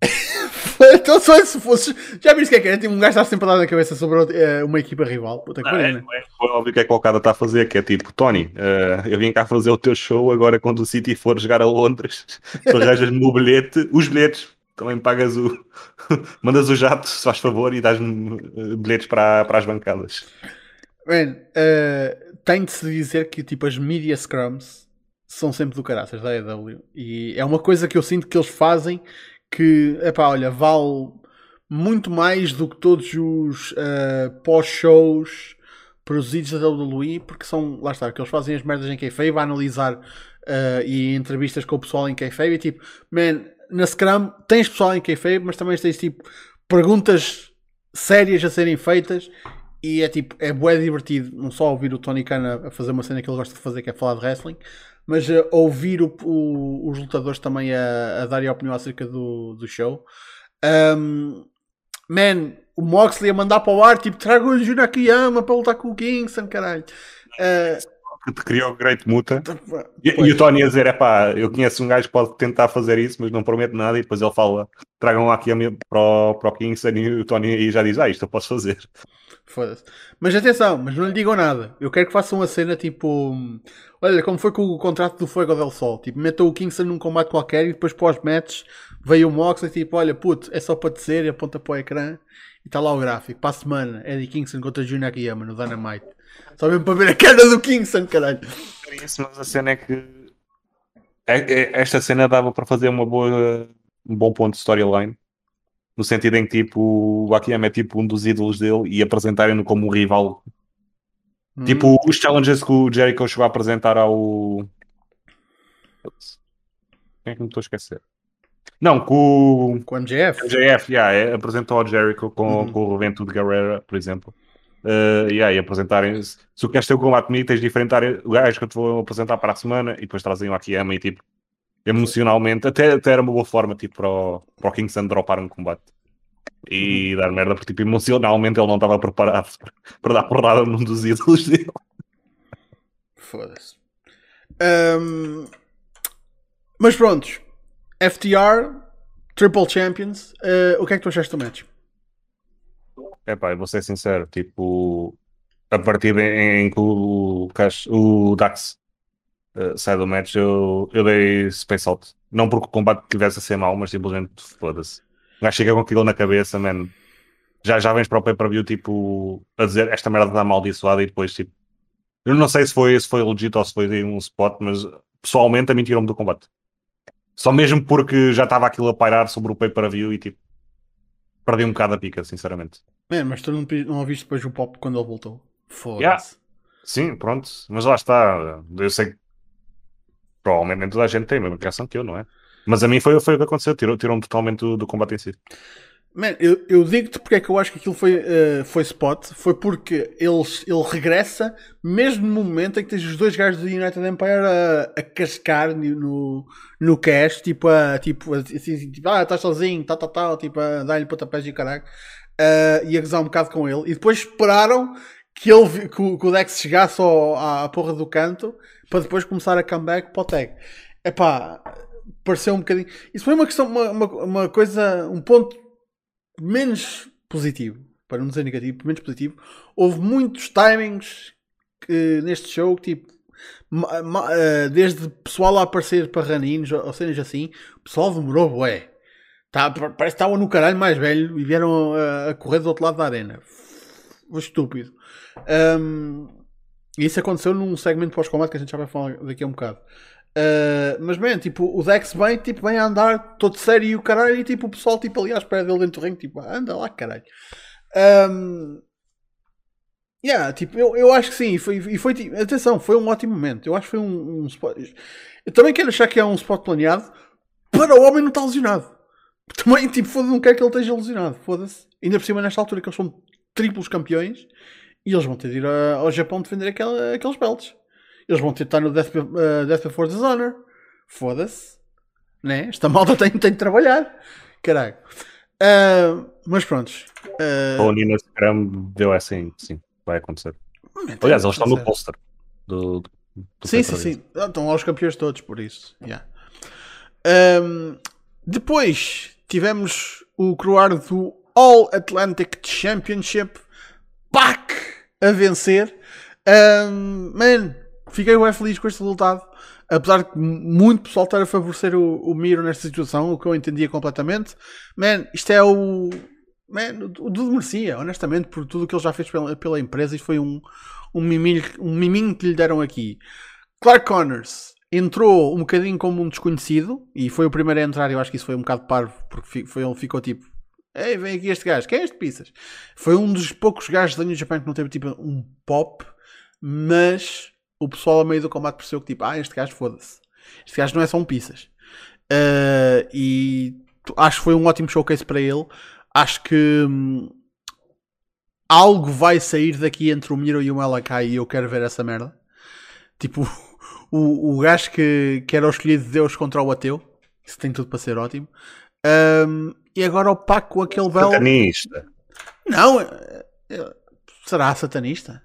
*laughs* *laughs* então só se fosse. Já viste o que é que é? Tem um gajo está sempre a dar na cabeça sobre uh, uma equipa rival. Puta que não, é, né? é, óbvio o que é que o Okada está a fazer, que é tipo, Tony, uh, eu vim cá fazer o teu show, agora quando o City for jogar a Londres, *laughs* tu arranjas-me o bilhete, os bilhetes, também pagas o. *laughs* mandas o jato, se faz favor, e dás-me bilhetes para, para as bancadas. Man, uh, tem de se dizer que tipo as media scrums são sempre do caraças da AEW e é uma coisa que eu sinto que eles fazem que, epá, olha, vale muito mais do que todos os uh, pós-shows produzidos da WWE, porque são, lá está, que eles fazem as merdas em kayfabe, a analisar uh, e entrevistas com o pessoal em kayfabe, e tipo, man, na Scrum tens pessoal em kayfabe, mas também tens tipo perguntas sérias a serem feitas e é tipo, é bué divertido. Não só ouvir o Tony Khan a fazer uma cena que ele gosta de fazer, que é falar de wrestling, mas uh, ouvir o, o, os lutadores também a, a darem a opinião acerca do, do show. Um, man, o Moxley a mandar para o ar, tipo, traga o Jun Akiyama para lutar com o Kingston, caralho. Uh, que te criou o Great Muta e, e, o Tony a dizer: é pá, eu conheço um gajo que pode tentar fazer isso, mas não prometo nada. E depois ele fala: tragam aqui para o, para o Kingston. E o Tony aí já diz: ah, isto eu posso fazer. Foda-se. Mas atenção, mas não lhe digam nada. Eu quero que façam uma cena tipo. Olha, como foi com o contrato do Fuego del Sol. Tipo, metam o Kingston num combate qualquer e depois pós-match veio o Moxley tipo, olha, puto, é só para dizer e aponta para o ecrã e está lá o gráfico. Para a semana, Eddie Kingston contra Junior Akiyama no Dynamite. Só mesmo para ver a cara do Kingston, caralho. Isso, mas a cena é que esta cena dava para fazer uma boa, um bom ponto de storyline. No sentido em que tipo, o Akiyama é tipo um dos ídolos dele e apresentarem-no como um rival. Hum. Tipo, os challenges que o Jericho chegou a apresentar ao. Quem é que me estou a esquecer? Não, com, com o MJF. MJF, yeah, é, apresentou ao Jericho com, uhum. com o Revento de Guerrera, por exemplo. Uh, yeah, e apresentarem se tu queres ter o combate comigo, tens de enfrentar o gajo que eu te vou apresentar para a semana e depois trazem o Akiyama e tipo, emocionalmente, até, até era uma boa forma tipo, para o, para o Kingston dropar um combate. e uhum. dar merda, porque tipo, emocionalmente ele não estava preparado *laughs* para dar porrada num dos ídolos dele. Foda-se. Um, mas prontos, FTR, Triple Champions, uh, o que é que tu achaste do match? É pá, eu vou ser sincero, tipo, a partir em, em que o, o Dax uh, sai do match, eu, eu dei space out. Não porque o combate tivesse a ser mau, mas simplesmente foda-se. O gajo chega com aquilo na cabeça, man. Já, já vens para o pay-per-view, tipo, a dizer esta merda está amaldiçoada e depois, tipo, eu não sei se foi, se foi legit ou se foi um spot, mas pessoalmente a mim tirou-me do combate. Só mesmo porque já estava aquilo a pairar sobre o pay-per-view e tipo, perdi um bocado a pica, sinceramente. Man, mas tu não, não ouviste depois o pop quando ele voltou? Foda-se. Yeah. Sim, pronto, mas lá está. Eu sei que provavelmente nem toda a gente tem a mesma reação que eu, não é? Mas a mim foi, foi o que aconteceu, tirou-me tirou totalmente do, do, combate em si. Man, eu, eu digo-te porque é que eu acho que aquilo foi, uh, foi spot. Foi porque ele, ele regressa mesmo no momento em que tens os dois gajos do United Empire a, a cascar no, no cash, tipo, a, tipo, assim, tipo ah, estás sozinho, tal, tal, tal, tipo, a dar-lhe pontapés e caralho, uh, e a gozar um bocado com ele. E depois esperaram que, ele, que, o, que o Dex chegasse ao, à porra do canto para depois começar a comeback para o tag. Epá, pareceu um bocadinho. Isso foi uma questão, uma, uma, uma coisa, um ponto menos positivo, para não dizer negativo, menos positivo. Houve muitos timings que, neste show, tipo, eh, desde pessoal a aparecer para raninos ou cenas assim, o pessoal demorou, ué. Tá, parece que estavam no caralho mais velho e vieram a, a correr do outro lado da arena. Foi estúpido. Um, e isso aconteceu num segmento pós-combate que a gente já vai falar daqui a um bocado. Uh, mas, bem, tipo, o Dex vem, tipo, vem a andar todo sério e o caralho, e tipo, o pessoal, tipo, ali à espera dele dentro do ringue, tipo, anda lá, caralho. Um, yeah, tipo, eu, eu acho que sim, e foi, e foi tipo, atenção, foi um ótimo momento. Eu acho que foi um, um spot. Eu também quero achar que é um spot planeado para o homem não estar lesionado. Também, tipo, foda-se, não quero que ele esteja lesionado, foda-se. Ainda por cima, nesta altura, que eles são triplos campeões e eles vão ter de ir ao Japão defender aquele, aqueles belts. Eles vão ter de estar no Death, uh, Death Before Dishonor. Foda-se. Né? Esta malta tem, tem de trabalhar. Caralho. Uh, mas prontos. Uh, o Nina Scrum deu assim, sim, vai acontecer. Aliás, eles estão no poster do, do, do Sim, sim, sim. Estão lá os campeões todos, por isso. Yeah. Um, depois tivemos o croar do All Atlantic Championship. PAC a vencer. Um, man, fiquei bem feliz com este resultado. Apesar de muito pessoal estar a favorecer o, o Miro nesta situação, o que eu entendia completamente. Man, isto é o. Man, o tudo merecia, honestamente, por tudo o que ele já fez pela, pela empresa. Isto foi um, um, miminho, um miminho que lhe deram aqui. Clark Connors entrou um bocadinho como um desconhecido e foi o primeiro a entrar. Eu acho que isso foi um bocado parvo, porque foi, ele ficou tipo: Ei, vem aqui este gajo, quem é este Pizzas? Foi um dos poucos gajos da New Japan que não teve tipo um pop, mas o pessoal a meio do combate percebeu que tipo, ah, este gajo foda-se. Este gajo não é só um pizzas. Uh, e acho que foi um ótimo showcase para ele. Acho que hum, algo vai sair daqui entre o Miro e o Malakai e eu quero ver essa merda. Tipo, *laughs* o, o gajo que, que era o escolhido de Deus contra o ateu. Isso tem tudo para ser ótimo. Um, e agora o Paco com aquele belo. Satanista. Não, é, é, será satanista?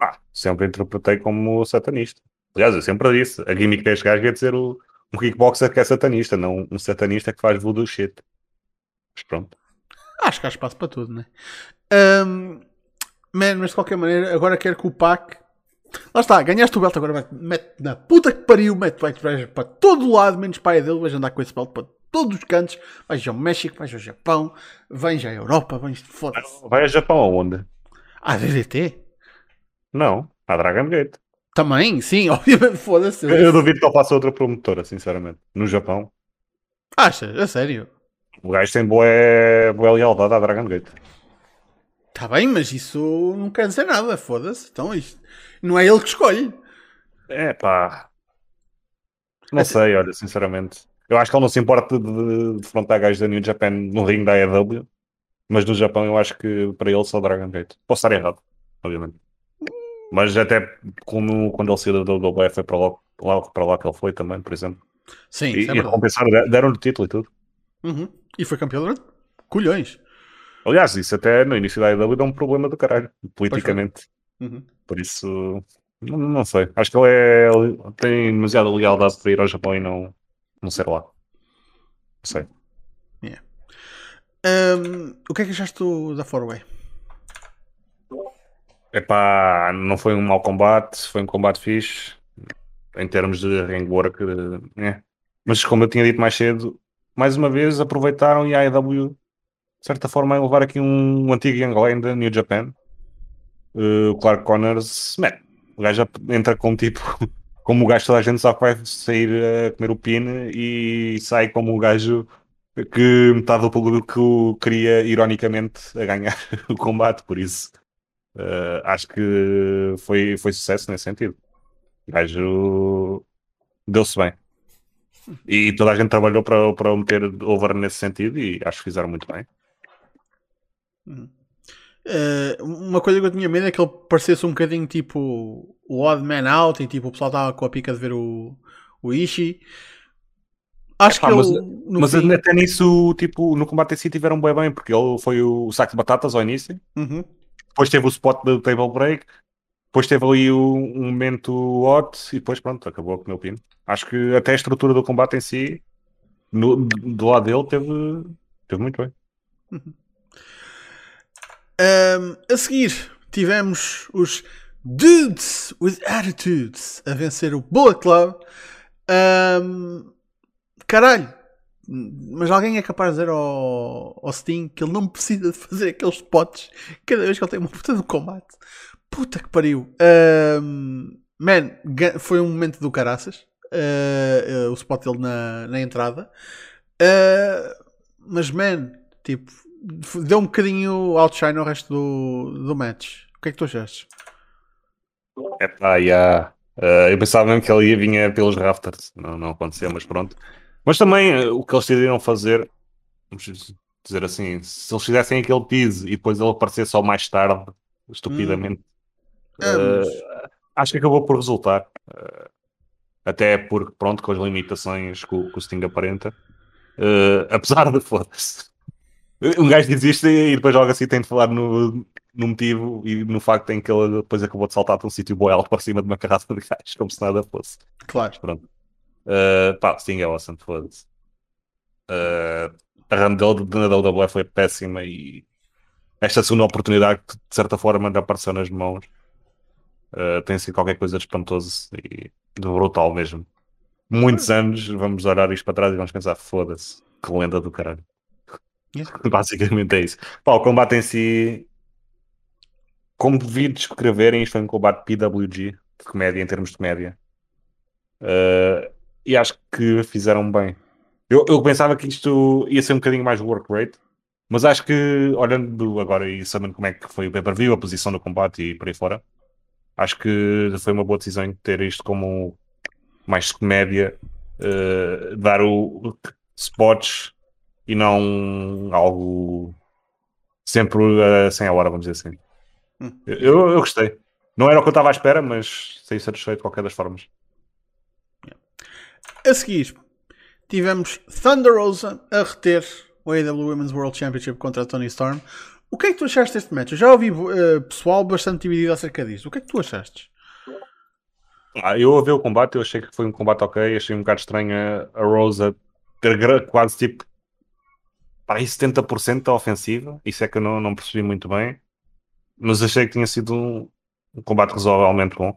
Ah, sempre interpretei como satanista. Aliás, eu sempre disse, a gimmick deste gajo ia dizer o, um kickboxer que é satanista, não um satanista que faz voodoo shit. Mas pronto. Acho que há espaço para tudo, né? Um, man, mas de qualquer maneira, agora quero que o Pac. Lá está, ganhaste o belt, agora mete na puta que pariu, mete para todo lado, menos pai dele, vais andar com esse belt para todos os cantos. Vais ao México, vais ao Japão, vens à Europa, vens. Foda-se. Vai ao Japão aonde? À DDT? Não, à Dragon Gate. Também, sim, *laughs* obviamente, foda-se. Eu duvido que ele faça outra promotora, sinceramente. No Japão. Acha? A sério? O gajo tem boa, boa lealdade à Dragon Gate. Está bem, mas isso não quer dizer nada, foda-se. Então isto não é ele que escolhe. É pá. Não é sei, olha, sinceramente. Eu acho que ele não se importa de defrontar gajos da New Japan no ringue da AEW, mas no Japão eu acho que para ele só Dragon Gate. Posso estar errado, obviamente. Mas até como quando ele saiu da WWE foi para lá, lá, para lá que ele foi também, por exemplo. Sim, e, é e deram-lhe título e tudo. Uhum. E foi campeão durante colhões. Aliás, isso até no início da AEW dá um problema do caralho, politicamente. Uhum. Por isso, não, não, sei. Acho que ele é, tem demasiada lealdade para ir ao Japão e não, não ser lá. Não sei. Yeah. Um, o que é que achaste da Four-Way? Epá, não foi um mau combate, foi um combate fixe. Em termos de ring work, né? Mas como eu tinha dito mais cedo, mais uma vez aproveitaram e a AEW, de certa forma, a levar aqui um, antigo Young Lion New Japan. Uh, o Clark Connors, man, o gajo entra com tipo, como o gajo toda a gente sabe que vai sair a comer o pin e sai como o gajo que metade do público queria, ironicamente, a ganhar *laughs* o combate, por isso uh, acho que foi, foi sucesso nesse sentido. O gajo deu-se bem. E toda a gente trabalhou para, para meter over nesse sentido e acho que fizeram muito bem. Uh, uma coisa que eu tinha medo é que ele parecesse um bocadinho tipo o Odd Man Out e tipo o pessoal estava com a pica de ver o, o Ishii. Acho que mas, ele, mas fim... até nisso, tipo, no combate em si tiveram bem bem, porque ele foi o saco de batatas ao início, uhum. depois teve o spot do table break, depois teve ali o, um momento hot e depois pronto, acabou com o meu pino. Acho que até a estrutura do combate em si, no, do lado dele, teve, teve muito bem. Uhum. Um, a seguir, tivemos os Dudes with Attitudes a vencer o Bullet Club. Um, caralho, mas alguém é capaz de dizer ao, ao Sting que ele não precisa de fazer aqueles spots cada vez que ele tem uma puta de combate. Puta que pariu. Um, man, foi um momento do caraças. Uh, uh, o spot dele na, na entrada. Uh, mas, man, tipo, deu um bocadinho outshine ao resto do, do match. O que é que tu achaste? É pá, yeah. uh, eu pensava mesmo que ele ia vinha pelos rafters. Não, não aconteceu, mas pronto. Mas também uh, o que eles decidiram fazer, vamos dizer assim, se eles fizessem aquele piso e depois ele aparecer só mais tarde, estupidamente, hum. uh, acho que acabou por resultar. até porque, pronto, com as limitações que o, que o Sting aparenta, *laughs* apesar de foda-se um gajo diz isto e depois joga assim tem de falar no, no motivo e no facto em que ele depois acabou de saltar para um sítio boi alto para cima de uma carraça de gajos, como se nada fosse. Claro. Pronto. Uh, pá, sim, é awesome, foda-se. Uh, a run dele na WWE foi péssima e esta segunda oportunidade que de certa forma lhe apareceu nas mãos uh, tem sido qualquer coisa de espantoso e de brutal mesmo. Muitos anos vamos olhar isto para trás e vamos pensar, foda-se, que lenda do caralho. *laughs* Basicamente é isso. Pá, o combate em si, como vi descreverem, isto foi um combate PWG, de comédia, em termos de comédia. Uh, e acho que fizeram bem. Eu, eu, pensava que isto ia ser um bocadinho mais work rate, mas acho que, olhando agora e sabendo como é que foi o pay-per-view, a posição do combate e por aí fora, acho que foi uma boa decisão ter isto como mais comédia, uh, dar o spots e não algo sempre uh, sem a hora, vamos dizer assim. Hum. Eu, eu gostei. Não era o que eu estava à espera, mas saí satisfeito de qualquer das formas. A seguir, tivemos Thunder Rosa a reter o AW Women's World Championship contra a Tony Storm. O que é que tu achaste deste match? Eu já ouvi uh, pessoal bastante dividido acerca disso. O que é que tu achaste? Ah, eu a ver o combate, eu achei que foi um combate ok. Achei um bocado estranho a, a Rosa ter quase tipo para aí 70% da ofensiva, isso é que eu não, não percebi muito bem, mas achei que tinha sido um, um combate razoavelmente bom.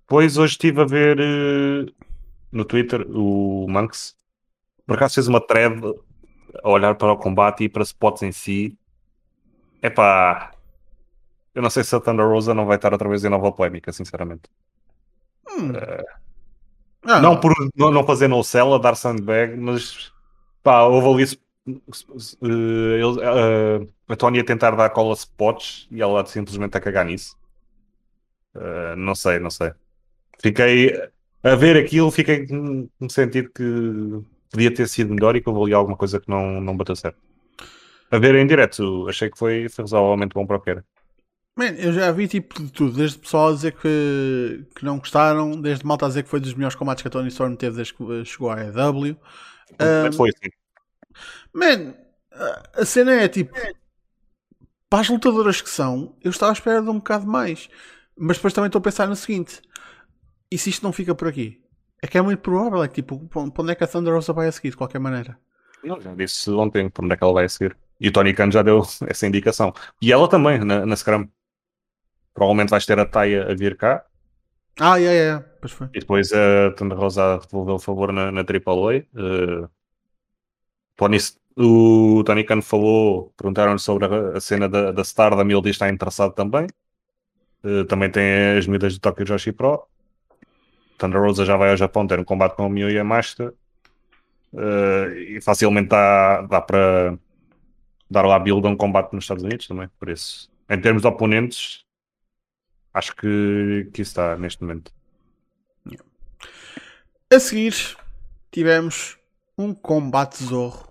Depois hoje estive a ver uh, no Twitter o Monks, por acaso fez uma thread a olhar para o combate e para spots em si. É pá, eu não sei se a Thunder Rosa não vai estar outra vez em nova polémica, sinceramente. Hum. Uh, ah. Não por não, não fazer no cell a dar sandbag, mas pá, houve ali uh, a Tony a tentar dar cola spots e ela simplesmente a cagar nisso. Uh, não sei, não sei. Fiquei a ver aquilo, fiquei no sentido que podia ter sido melhor e que houve ali alguma coisa que não, não bateu certo. A ver em direto, achei que foi, foi razoavelmente bom para o que era. Man, eu já vi tipo de tudo, desde pessoal a dizer que, que não gostaram, desde malta a dizer que foi dos melhores combates que a Tony Storm teve desde que chegou à EW. Um, foi sim. Man, a cena é tipo. para as lutadoras que são, eu estava à espera de um bocado mais. Mas depois também estou a pensar no seguinte: e se isto não fica por aqui? É que é muito provável, é que tipo, para onde é que a Thunder Rosa vai a seguir, de qualquer maneira? Não, já disse ontem para onde é que ela vai a seguir. E o Tony Khan já deu *laughs* essa indicação. E ela também, na, na Scrum. Provavelmente vais ter a Taia a vir cá. Ah, é, yeah, é, yeah. pois foi. E depois a Thunder Rosa devolveu o favor na, na AAA. Uh, Tony, o Tony Khan falou, perguntaram-lhe sobre a, a, cena da, da ele diz que está interessado também. Uh, também tem as medidas do Tokyo Joshi Pro. Thunder Rosa já vai ao Japão ter um combate com o Miyu Yamashita. Uh, e facilmente dá, dá para dar lá build a um combate nos Estados Unidos também. Por isso, em termos de oponentes, acho que, que isso está neste momento. A seguir, tivemos um combate zorro.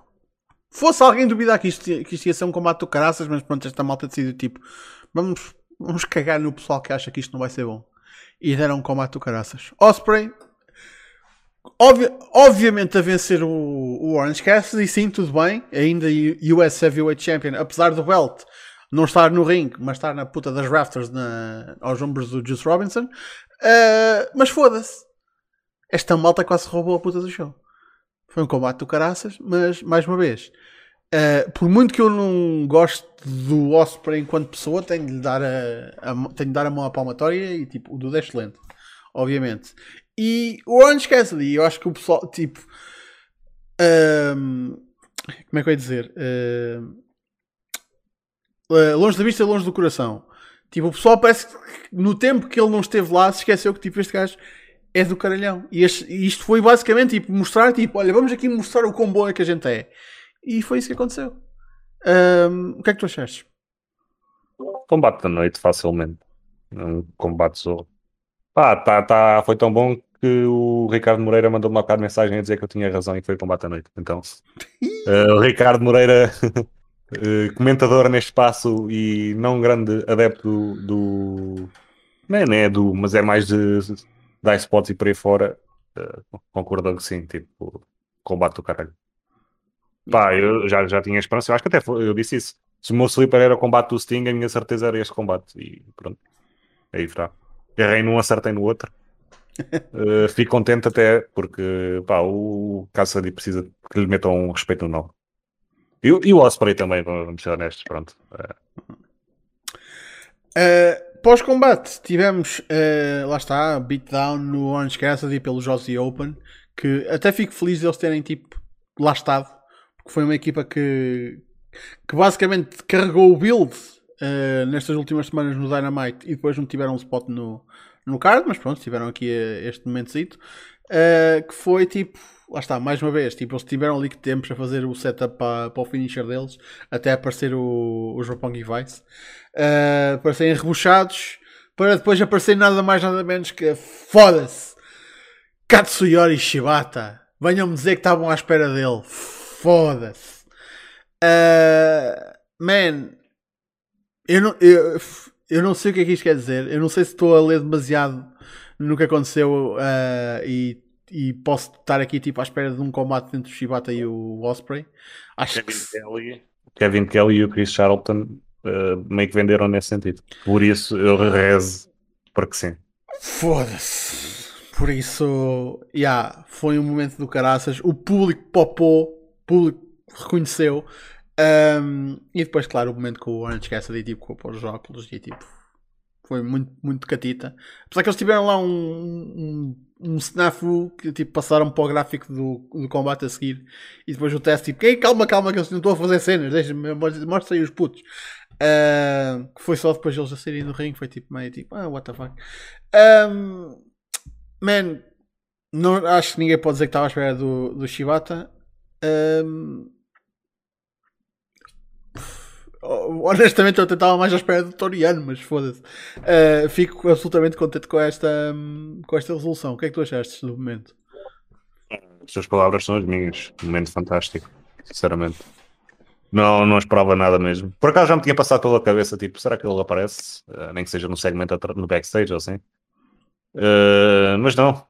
Fosse alguém duvidar que isto, que isto ia ser um combate do caraças, mas pronto, esta malta decidiu tipo, vamos, vamos cagar no pessoal que acha que isto não vai ser bom. E deram um combate do caraças. Osprey, obvi obviamente a vencer o, o Orange Cassidy, sim, tudo bem. Ainda US Heavyweight Champion, apesar do belt não estar no ringue, mas estar na puta das rafters na, aos ombros do Juice Robinson. Uh, mas foda-se. Esta malta quase roubou a puta do show. Foi um combate do caraças, mas mais uma vez, uh, por muito que eu não goste do Osprey enquanto pessoa, tenho de lhe dar a, a, tenho de dar a mão à palmatória e tipo, o Duda é excelente, obviamente. E o Orange Cassidy, eu acho que o pessoal, tipo, um, como é que eu ia dizer? Uh, longe da vista, longe do coração. Tipo, o pessoal parece que no tempo que ele não esteve lá se esqueceu que tipo, este gajo é do caralhão. E, este, isto foi basicamente tipo, mostrar, tipo, olha, vamos aqui mostrar o quão bom é que a gente é. E foi isso que aconteceu. Um, o que é que tu achaste? Combate da noite, facilmente. Um combate só. Pá, tá, tá, foi tão bom que o Ricardo Moreira mandou-me uma bocado de mensagem a dizer que eu tinha razão e que foi combate da noite. Então, uh, o Ricardo Moreira, uh, *laughs* comentador neste espaço e não grande adepto do não é, não é do, mas é mais de da spots e por aí fora, uh, concordou que sim, tipo, combate do caralho. Pá, eu já, já tinha esperança, eu acho que até foi, eu disse isso. Se o meu sleeper era o combate do Sting, a minha certeza era este combate. E pronto, aí está. Errei num, acertei no outro. uh, *laughs* fico contente até porque pá, o Cassidy precisa que lhe metam um respeito no nome. E, e o Osprey também, vamos ser honestos, pronto. Uh, Pós-combate tivemos, uh, lá está, beatdown no Orange Cassidy pelo Josie Open, que até fico feliz eles terem tipo lá estado, porque foi uma equipa que, que basicamente carregou o build uh, nestas últimas semanas no Dynamite e depois não tiveram um spot no, no card, mas pronto, tiveram aqui uh, este momentozito, uh, que foi tipo, lá está, mais uma vez, tipo, eles tiveram ali que tempos a fazer o setup para, para o finisher deles, até aparecer o, o Roppongi Vice uh, para serem rebuchados, para depois aparecer nada mais nada menos que foda-se Katsuyori Shibata. Venham-me dizer que estavam à espera dele. Foda-se. Uh, man, eu não, eu, eu não sei o que é que isto quer dizer. Eu não sei se estou a ler demasiado no que aconteceu uh, e, e posso estar aqui tipo à espera de um combate entre o Shibata e o Osprey. Acho Kevin que... Kelly, Kevin Kelly e o Chris Charlton uh, meio que venderam nesse sentido. Por isso eu rezo porque sim. Foda-se. Por isso, yeah, foi um momento do caraças. O público popou, o público reconheceu. Um, e depois, claro, o momento que o Orange Cassidy tipo, com os óculos e tipo, foi muito, muito catita. Apesar que eles tiveram lá um, um, um snafu que tipo, passaram para o gráfico do, do combate a seguir e depois o teste tipo, Ei, calma, calma, que eles não estão a fazer cenas, deixa-me, mostra aí os putos. Uh, que foi só depois deles a saírem do ringue, foi tipo meio tipo, ah, what the fuck. Um, man, não, acho que ninguém pode dizer que estava à espera do, do Shibata. Um, *laughs* honestamente, eu tentava mais à espera do Toriano, mas foda-se. Uh, fico absolutamente contente com esta, com esta resolução. O que é que tu achaste do momento? As tuas palavras são as minhas. Um momento fantástico, sinceramente. Não, não esperava nada mesmo. Por acaso já me tinha passado pela cabeça, tipo, será que ele aparece? Uh, nem que seja no segmento no backstage ou assim. Uh, mas não.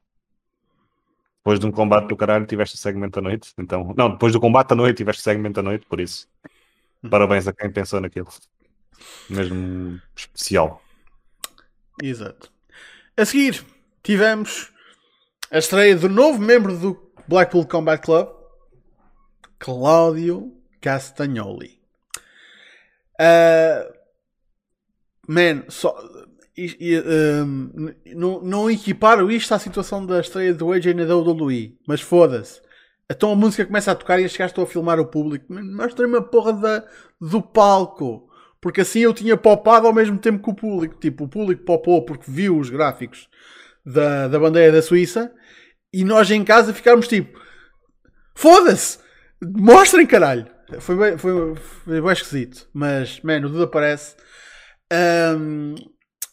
Depois de um combate do caralho tiveste segmento à noite. Então, não, depois do combate à noite tiveste segmento à noite, por isso. Parabéns a quem pensou naquilo. mesmo especial. Exato. A seguir, tivemos a estreia do novo membro do Blackpool Combat Club, Claudio Castagnoli. Uh, man, só, e, e, um, não, não equiparo isto à situação da estreia do AJ na WWE, mas foda-se. Então a música começa a tocar e as gajos a filmar o público. Mostra-me a porra da, do palco. Porque assim eu tinha popado ao mesmo tempo que o público. Tipo, o público popou porque viu os gráficos da, da bandeira da Suíça e nós em casa ficámos tipo: Foda-se! Mostrem caralho! Foi bem, foi, foi bem esquisito. Mas, mano, o Duda aparece. Um,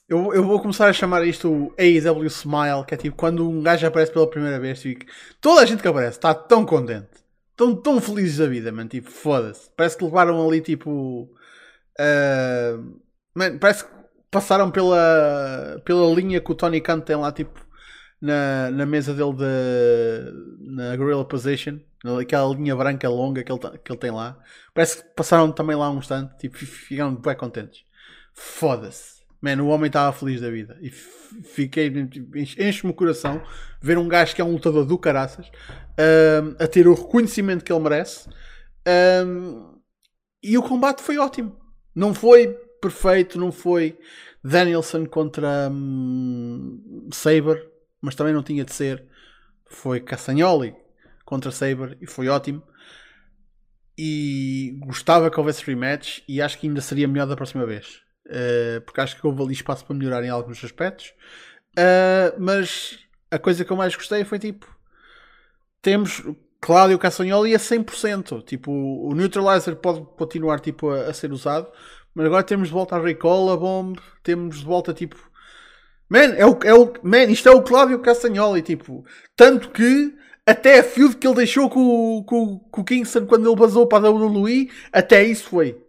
eu, eu vou começar a chamar isto AEW Smile, que é tipo quando um gajo aparece pela primeira vez, tipo, toda a gente que aparece está tão contente, tão, tão felizes da vida, mano. Tipo, foda-se. Parece que levaram ali tipo. Uh, man, parece que passaram pela, pela linha que o Tony Khan tem lá, tipo, na, na mesa dele de, na Gorilla Position, aquela linha branca longa que ele, que ele tem lá. Parece que passaram também lá um instante, tipo, ficaram bem contentes. Foda-se. Mano, o homem estava feliz da vida. E fiquei. Enche-me o coração ver um gajo que é um lutador do caraças um, a ter o reconhecimento que ele merece. Um, e o combate foi ótimo. Não foi perfeito, não foi Danielson contra um, Saber, mas também não tinha de ser. Foi Castagnoli contra Saber e foi ótimo. E gostava que houvesse rematch e acho que ainda seria melhor da próxima vez. Uh, porque acho que houve ali espaço para melhorar em alguns aspectos. Uh, mas a coisa que eu mais gostei foi tipo: temos Cláudio Castagnoli a 100%. Tipo, o Neutralizer pode continuar tipo, a, a ser usado, mas agora temos de volta a Recall, a Bomb, temos de volta tipo. Man, é o, é o, man, isto é o Cláudio Castagnoli, tipo. Tanto que até a feud que ele deixou com, com, com o Kingston quando ele basou para a WWE, até isso foi.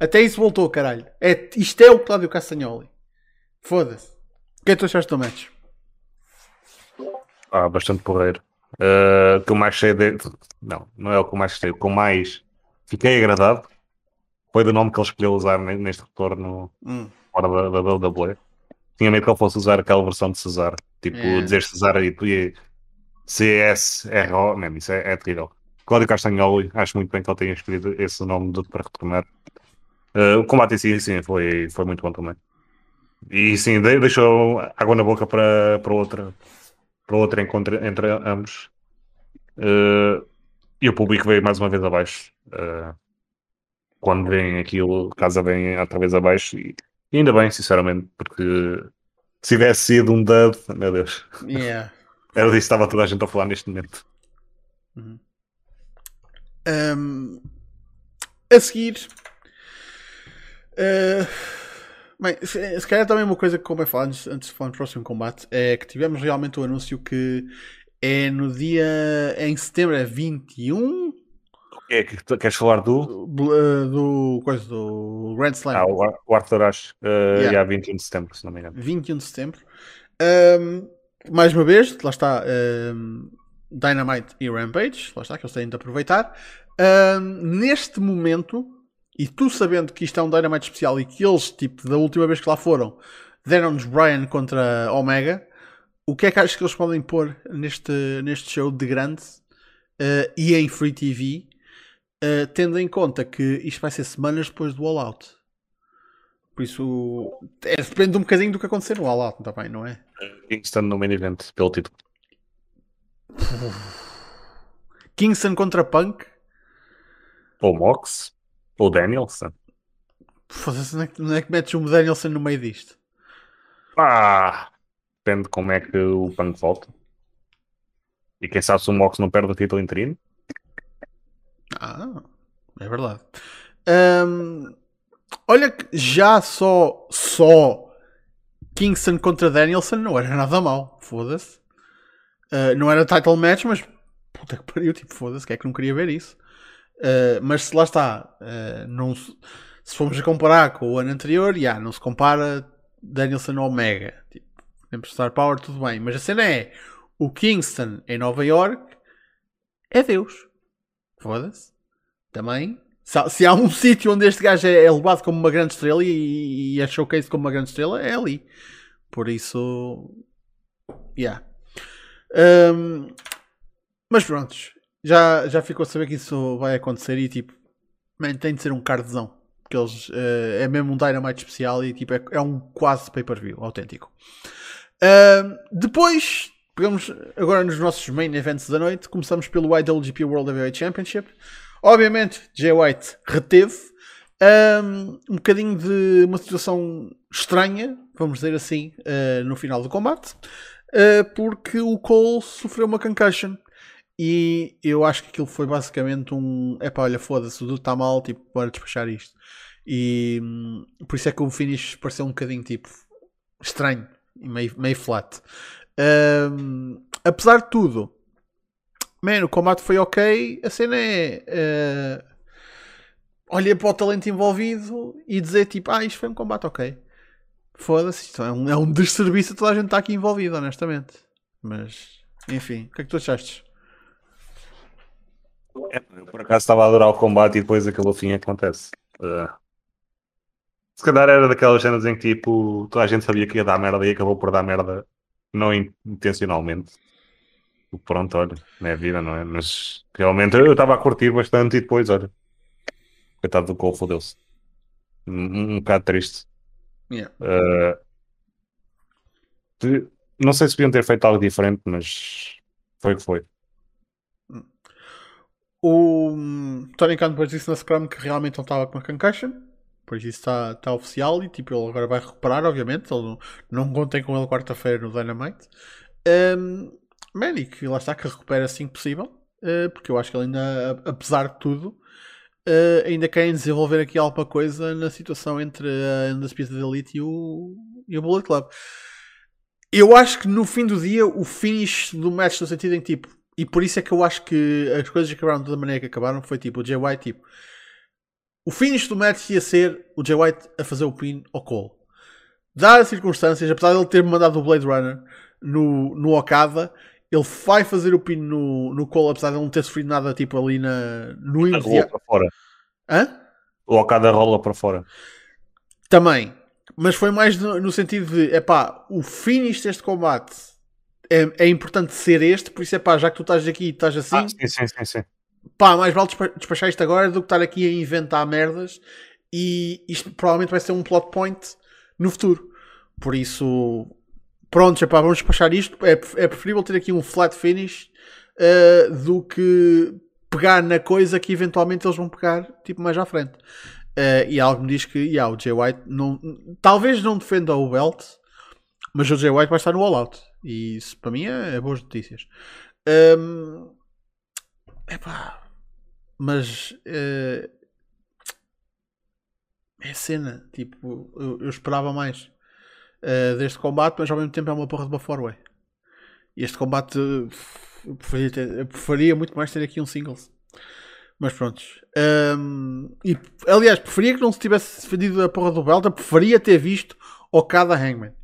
Até isso voltou, caralho. É, isto é o Cláudio Castagnoli. Foda-se. O que é que tu achaste do match? Ah, bastante porreiro. Uh, o que eu mais sei de... Não, não é o que eu mais sei. O que eu mais fiquei agradado foi do nome que ele escolheu usar neste retorno hum. fora da, da WWE. Tinha medo que ele fosse usar aquela versão de Cesar. Tipo, é. dizer Cesar e, e C-S-R-O. Mesmo, isso é, é terrível. Cláudio Castagnoli, acho muito bem que ele tenha escolhido esse nome de, para retornar. Uh, o combate em si, sim, foi, foi muito bom também. E sim, deixou água na boca para, para outra para outro encontro entre ambos. Uh, e o público veio mais uma vez abaixo. Uh, quando vem aquilo, casa vem outra vez abaixo. E, e, ainda bem, sinceramente, porque se tivesse sido um dub, meu Deus. Yeah. *laughs* Era disso que estava toda a gente a falar neste momento. Uhum. Um, a seguir. Uh, bem, se, se calhar também uma coisa que como é falar antes, antes de falar do próximo combate é que tivemos realmente o anúncio que é no dia em setembro, é 21 é que queres falar do? Do, uh, do, coisa, do Grand Slam. Ah, o Arthur Ashe, uh, yeah. yeah, 21 de setembro, se não me engano. 21 de setembro. Um, mais uma vez, lá está um, Dynamite e Rampage, lá está, que eles têm de aproveitar. Um, neste momento, e tu sabendo que isto é um Dynamite especial e que eles, tipo, da última vez que lá foram, deram-nos Brian contra Omega, o que é que achas que eles podem pôr neste, neste show de grande uh, e em Free TV, uh, tendo em conta que isto vai ser semanas depois do All Out? Por isso, é, depende um bocadinho do que acontecer no All Out também, não é? Kingston no main event, pelo título. Kingston contra Punk? Ou Mox? Ou Danielson? Foda-se, não, é que, não é que metes um Danielson no meio disto? Ah, depende de como é que o Punk volta. E quem sabe se o Mox não perde o título interino? Ah, é verdade. Um, olha que já só, só Kingston contra Danielson não era nada mal. Foda-se. Uh, não era title match, mas puta que pariu, tipo, foda-se, que é que não queria ver isso? Uh, mas se lá está, uh, não se, se, formos a comparar com o ano anterior, yeah, não se compara Danielson Omega. Tipo, temos Star Power, tudo bem. Mas a cena é: o Kingston em Nova York é Deus. Foda-se. Também Se, se há um *laughs* sítio onde este gajo é, é, levado como uma grande estrela e, e é showcase como uma grande estrela, é ali. Por isso. Yeah. Um, mas pronto, já, já ficou a saber que isso vai acontecer e tipo, man, tem de ser um cardzão. Porque eles uh, é mesmo um Dynamite especial e tipo, é, é um quase pay-per-view autêntico. Uh, depois, pegamos agora nos nossos main events da noite. Começamos pelo IWGP World Heavyweight Championship. Obviamente, Jay White reteve. Um, um bocadinho de uma situação estranha, vamos dizer assim, uh, no final do combate, uh, porque o Cole sofreu uma concussion e eu acho que aquilo foi basicamente um. É pá, olha, foda-se, o Dudu está mal, tipo, bora despachar isto. E um, por isso é que o finish pareceu um bocadinho tipo estranho, meio, meio flat. Um, apesar de tudo, man, o combate foi ok. A cena é. Uh, para o talento envolvido e dizer tipo, ah, isto foi um combate ok. Foda-se, isto é um, é um desserviço a toda a gente está aqui envolvida, honestamente. Mas, enfim, o que é que tu achaste? É, eu por acaso estava a adorar o combate e depois aquele fim acontece. Uh, se calhar era daquelas cenas em que tipo, toda a gente sabia que ia dar merda e acabou por dar merda não intencionalmente. Pronto, olha, não é vida, não é? Mas realmente eu estava a curtir bastante e depois, olha, coitado do Cole, fodeu-se. Um, um bocado triste. Yeah. Uh, não sei se podiam ter feito algo diferente, mas foi o que foi. O Tony Khan depois disse na Scrum que realmente não estava com a concussion. Por isso está, está oficial e tipo, ele agora vai recuperar, obviamente. Ele não, não contem com ele quarta-feira no Dynamite. Um, man, que lá está que recupera assim que possível. Uh, porque eu acho que ele ainda, apesar de tudo, uh, ainda querem desenvolver aqui alguma coisa na situação entre a Undisputed Elite e o, e o Bullet Club. Eu acho que no fim do dia o finish do match no sentido em que tipo, e por isso é que eu acho que as coisas que acabaram da maneira que acabaram foi tipo o Jay White tipo o finish do match ia ser o Jay White a fazer o pin ao Cole. Dadas as circunstâncias, apesar de ele ter mandado o Blade Runner no, no Okada, ele vai fazer o pin no, no Cole, apesar de ele não ter sofrido nada tipo ali na, no imediato. para fora. Hã? O Okada rola para fora. Também. Mas foi mais no, no sentido de, é pá, o finish deste combate é, é importante ser este, por isso é pá, já que tu estás aqui e estás assim. Ah, sim, sim, sim, sim. Pá, mais vale despachar isto agora do que estar aqui a inventar merdas e isto provavelmente vai ser um plot point no futuro. Por isso, pronto, epá, vamos despachar isto. É, é preferível ter aqui um flat finish uh, do que pegar na coisa que eventualmente eles vão pegar tipo mais à frente. Uh, e algo me diz que yeah, o Jay White não, talvez não defenda o belt, mas o Jay White vai estar no All Out. E isso para mim é, é boas notícias. Um, epá, mas uh, é cena. Tipo, eu, eu esperava mais uh, deste combate, mas ao mesmo tempo é uma porra de E este combate eu preferia, ter, eu preferia muito mais ter aqui um singles. Mas pronto. Um, e, aliás, preferia que não se tivesse defendido a porra do Belta. Preferia ter visto Okada Hangman.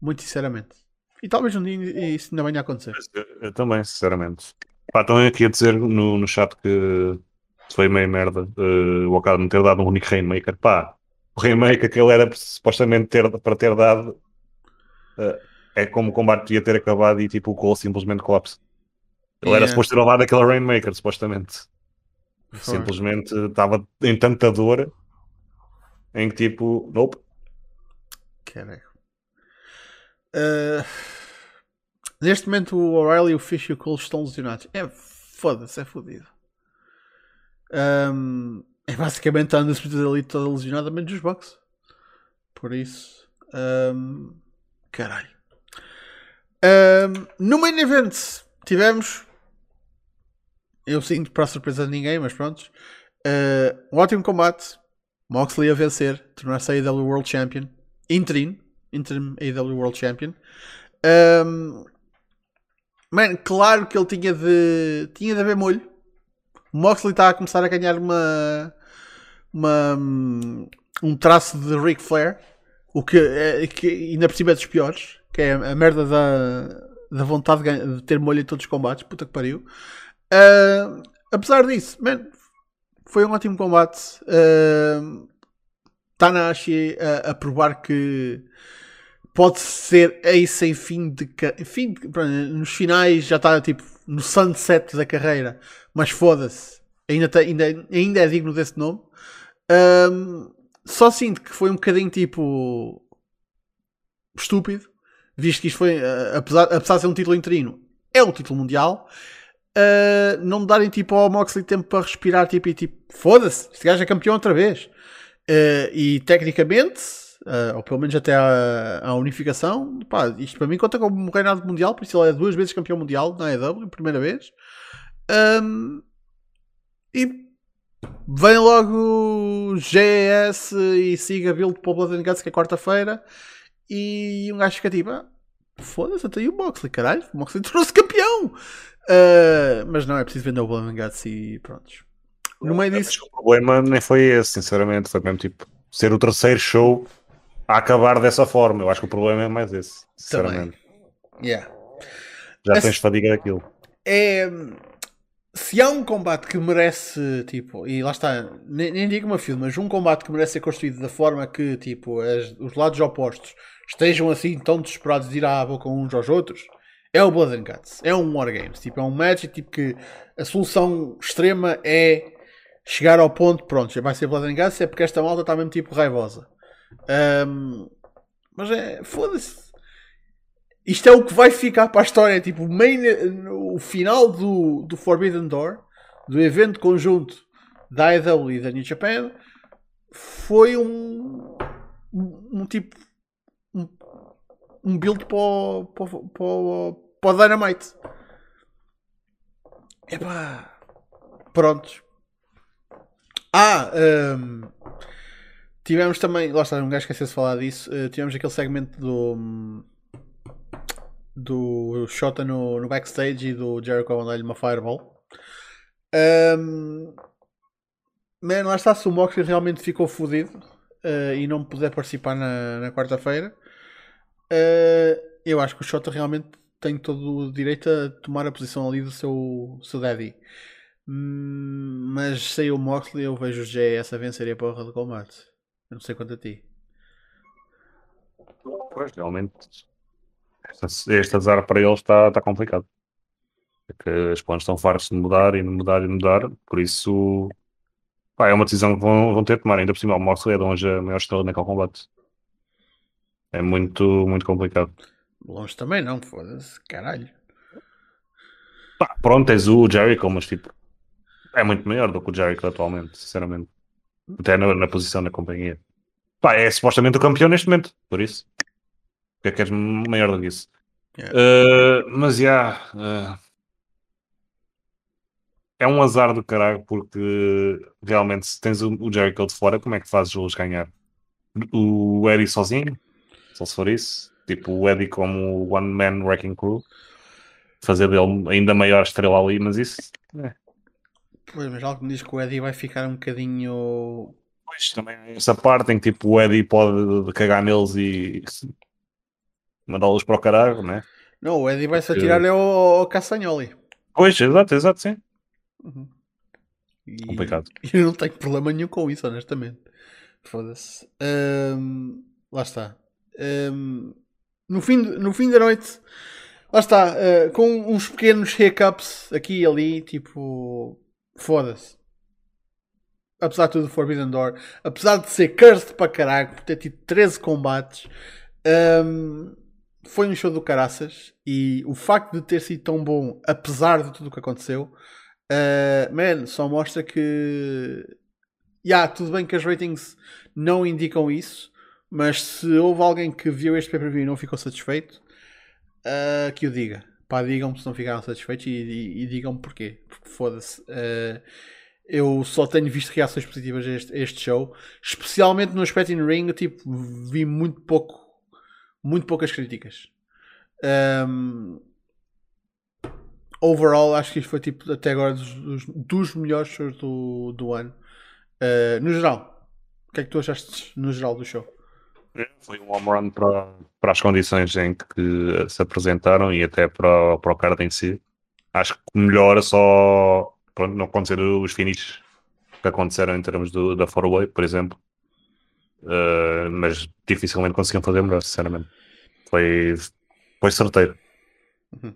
Muito sinceramente. E talvez um dia isso ainda venha a acontecer. Eu, eu também, sinceramente. Pá, estão aqui a dizer no, no chat que foi meio merda uh, o Okada não ter dado um único Rainmaker. Pá, o Rainmaker que ele era supostamente ter, para ter dado uh, é como o combate ia ter acabado e tipo o Cole simplesmente colapsa. Ele yeah. era suposto ter levado aquele Rainmaker, supostamente. Foi. Simplesmente estava em tanta dor em que tipo, nope. Caralho. Uh, neste momento o O'Reilly, o Fish e o Cole estão lesionados. É foda-se, é fodido. Um, é basicamente a Undisputed Elite toda lesionada, menos os Bucks. Por isso, um, caralho. Um, no main event tivemos, eu sinto para surpresa de ninguém, mas pronto, uh, um ótimo combate. Moxley a vencer, tornar-se a AEW World Champion, interim, Interim AEW World Champion. Um, man, claro que ele tinha de, tinha de haver molho. Moxley está a começar a ganhar uma, uma um traço de Ric Flair, o que, é, que ainda por cima é dos piores, que é a merda da, da vontade de, ter molho em todos os combates, puta que pariu. Uh, apesar disso, man, foi um ótimo combate. Uh, Tanahashi a, a provar que pode ser ace em fim de, fim de, nos finais já está tipo no sunset da carreira, mas foda-se, ainda, tá, ainda, ainda é digno desse nome. Um, só sinto que foi um bocadinho tipo estúpido, visto que isto foi, uh, apesar, apesar de ser um título interino, é um título mundial. Uh, não me darem tipo ao Moxley tempo para respirar tipo, e tipo, foda-se, este gajo é campeão outra vez. Uh, e tecnicamente, uh, ou pelo menos até à, unificação, pá, isto para mim conta como um reinado mundial, por isso ele é duas vezes campeão mundial na EW, primeira vez. Um, e vem logo GS e siga build para o Blood and Guts que é quarta-feira. E um gajo fica tipo, ah, foda-se, até aí o Moxley, caralho, o Moxley *laughs* trouxe campeão. Uh, mas não, é preciso vender o Blood and Guts e prontos. No meio disso. O problema nem foi esse, sinceramente. Foi mesmo tipo ser o terceiro show a acabar dessa forma. Eu acho que o problema é mais esse, sinceramente. Yeah. Já tens fadiga daquilo. É. Se há um combate que merece, tipo, e lá está, nem, nem digo uma filme, mas um combate que merece ser construído da forma que, tipo, as, os lados opostos estejam assim tão desesperados de ir à boca uns aos outros, é o Blood and Guts. É um Wargames. Tipo, é um match tipo, que a solução extrema é chegar ao ponto, pronto, já vai ser Blood and Guts, é porque esta malta está mesmo tipo raivosa. Um, mas é, foda-se. Isto é o que vai ficar para a história. Tipo, main, o final do, do Forbidden Door, do evento conjunto da AEW e da New Japan, foi um, um, um tipo. Um, um build para para, para, para o Dynamite. Epá. Prontos. Ah, um, tivemos também, lá está, um gajo esqueceu de falar disso. Uh, tivemos aquele segmento do do Shota no, no backstage e do Jericho a dar-lhe uma fireball. Um, man, lá está, se o Moxley realmente ficou fodido uh, e não puder participar na, na quarta-feira, uh, eu acho que o Shota realmente tem todo o direito a tomar a posição ali do seu, seu daddy. Hum, mas sem o Moxley eu vejo o GS a vencer a porra do combate. Eu não sei quanto a ti. Pois, realmente este, este azar para eles está tá complicado. É que as planos estão fartos de mudar e mudar e mudar, por isso pá, é uma decisão que vão, vão ter de tomar. Ainda por cima, o Moxley é de longe a maior estrela naquele combate. É muito, muito complicado. Longe também não, foda-se, caralho. Pá, pronto, tens o Jericho, mas tipo, é muito maior do que o Jericho atualmente, sinceramente. Até na, na posição da companhia. Pá, é supostamente o campeão neste momento, por isso. O que é que és maior do que isso? Yeah. Uh, mas já. Yeah, uh, é um azar do caralho, porque realmente, se tens o, o Jericho de fora, como é que fazes los ganhar? O Eddie sozinho? Só se for isso. Tipo, o Eddie como One Man Wrecking Crew. Fazer dele ainda maior estrela ali, mas isso. É. Pois, mas algo me diz que o Eddie vai ficar um bocadinho. Pois, também essa parte em que tipo, o Eddie pode cagar neles e mandá-los para o caralho, né? Não, o Eddie vai-se atirar ao, ao Castanholi. Pois, exato, exato, sim. Uhum. E, Complicado. *laughs* Eu não tenho problema nenhum com isso, honestamente. Foda-se. Um, lá está. Um, no, fim, no fim da noite, lá está, uh, com uns pequenos hiccups aqui e ali, tipo, Foda-se. Apesar de tudo, Forbidden Door, apesar de ser cursed para caralho, por ter tido 13 combates, um, foi um show do caraças. E o facto de ter sido tão bom, apesar de tudo o que aconteceu, uh, man, só mostra que. Yeah, tudo bem que as ratings não indicam isso, mas se houve alguém que viu este pay-per-view e não ficou satisfeito, uh, que o diga. Pá, digam-me se não ficaram satisfeitos e, e, e digam-me porquê. Porque foda-se. Uh, eu só tenho visto reações positivas a este, a este, show, especialmente no aspecto in ring. Tipo, vi muito pouco, muito poucas críticas. Um, overall, acho que isto foi tipo até agora dos, dos, dos melhores shows do, do ano. Uh, no geral, o que é que tu achaste no geral do show? Foi um home run para, para as condições em que se apresentaram e até para, para o card em si. Acho que melhora só pronto, não acontecer os finishes que aconteceram em termos do, da Four-Way, por exemplo. Uh, mas dificilmente conseguiam fazer melhor, sinceramente. Foi, foi certeiro. Uhum.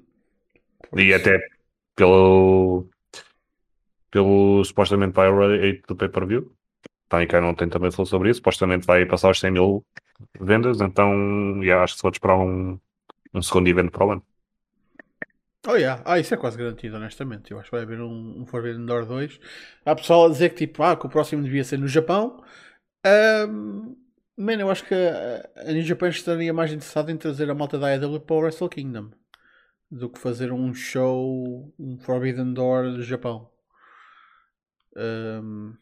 E até pelo, pelo supostamente vai rate do pay-per-view. Tony Khan não tem também falou sobre isso. Supostamente vai passar os 100 mil vendas, então yeah, acho que pode esperar um, um segundo evento para o ano. Oh, yeah. Ah, isso é quase garantido, honestamente. Eu acho que vai haver um, um Forbidden Door 2. Há pessoal a dizer que, tipo, ah, que o próximo devia ser no Japão. Um, man, eu acho que a, a New Japan estaria mais interessada em trazer a malta da AEW para o Wrestle Kingdom do que fazer um show, um Forbidden Door do Japão. Um,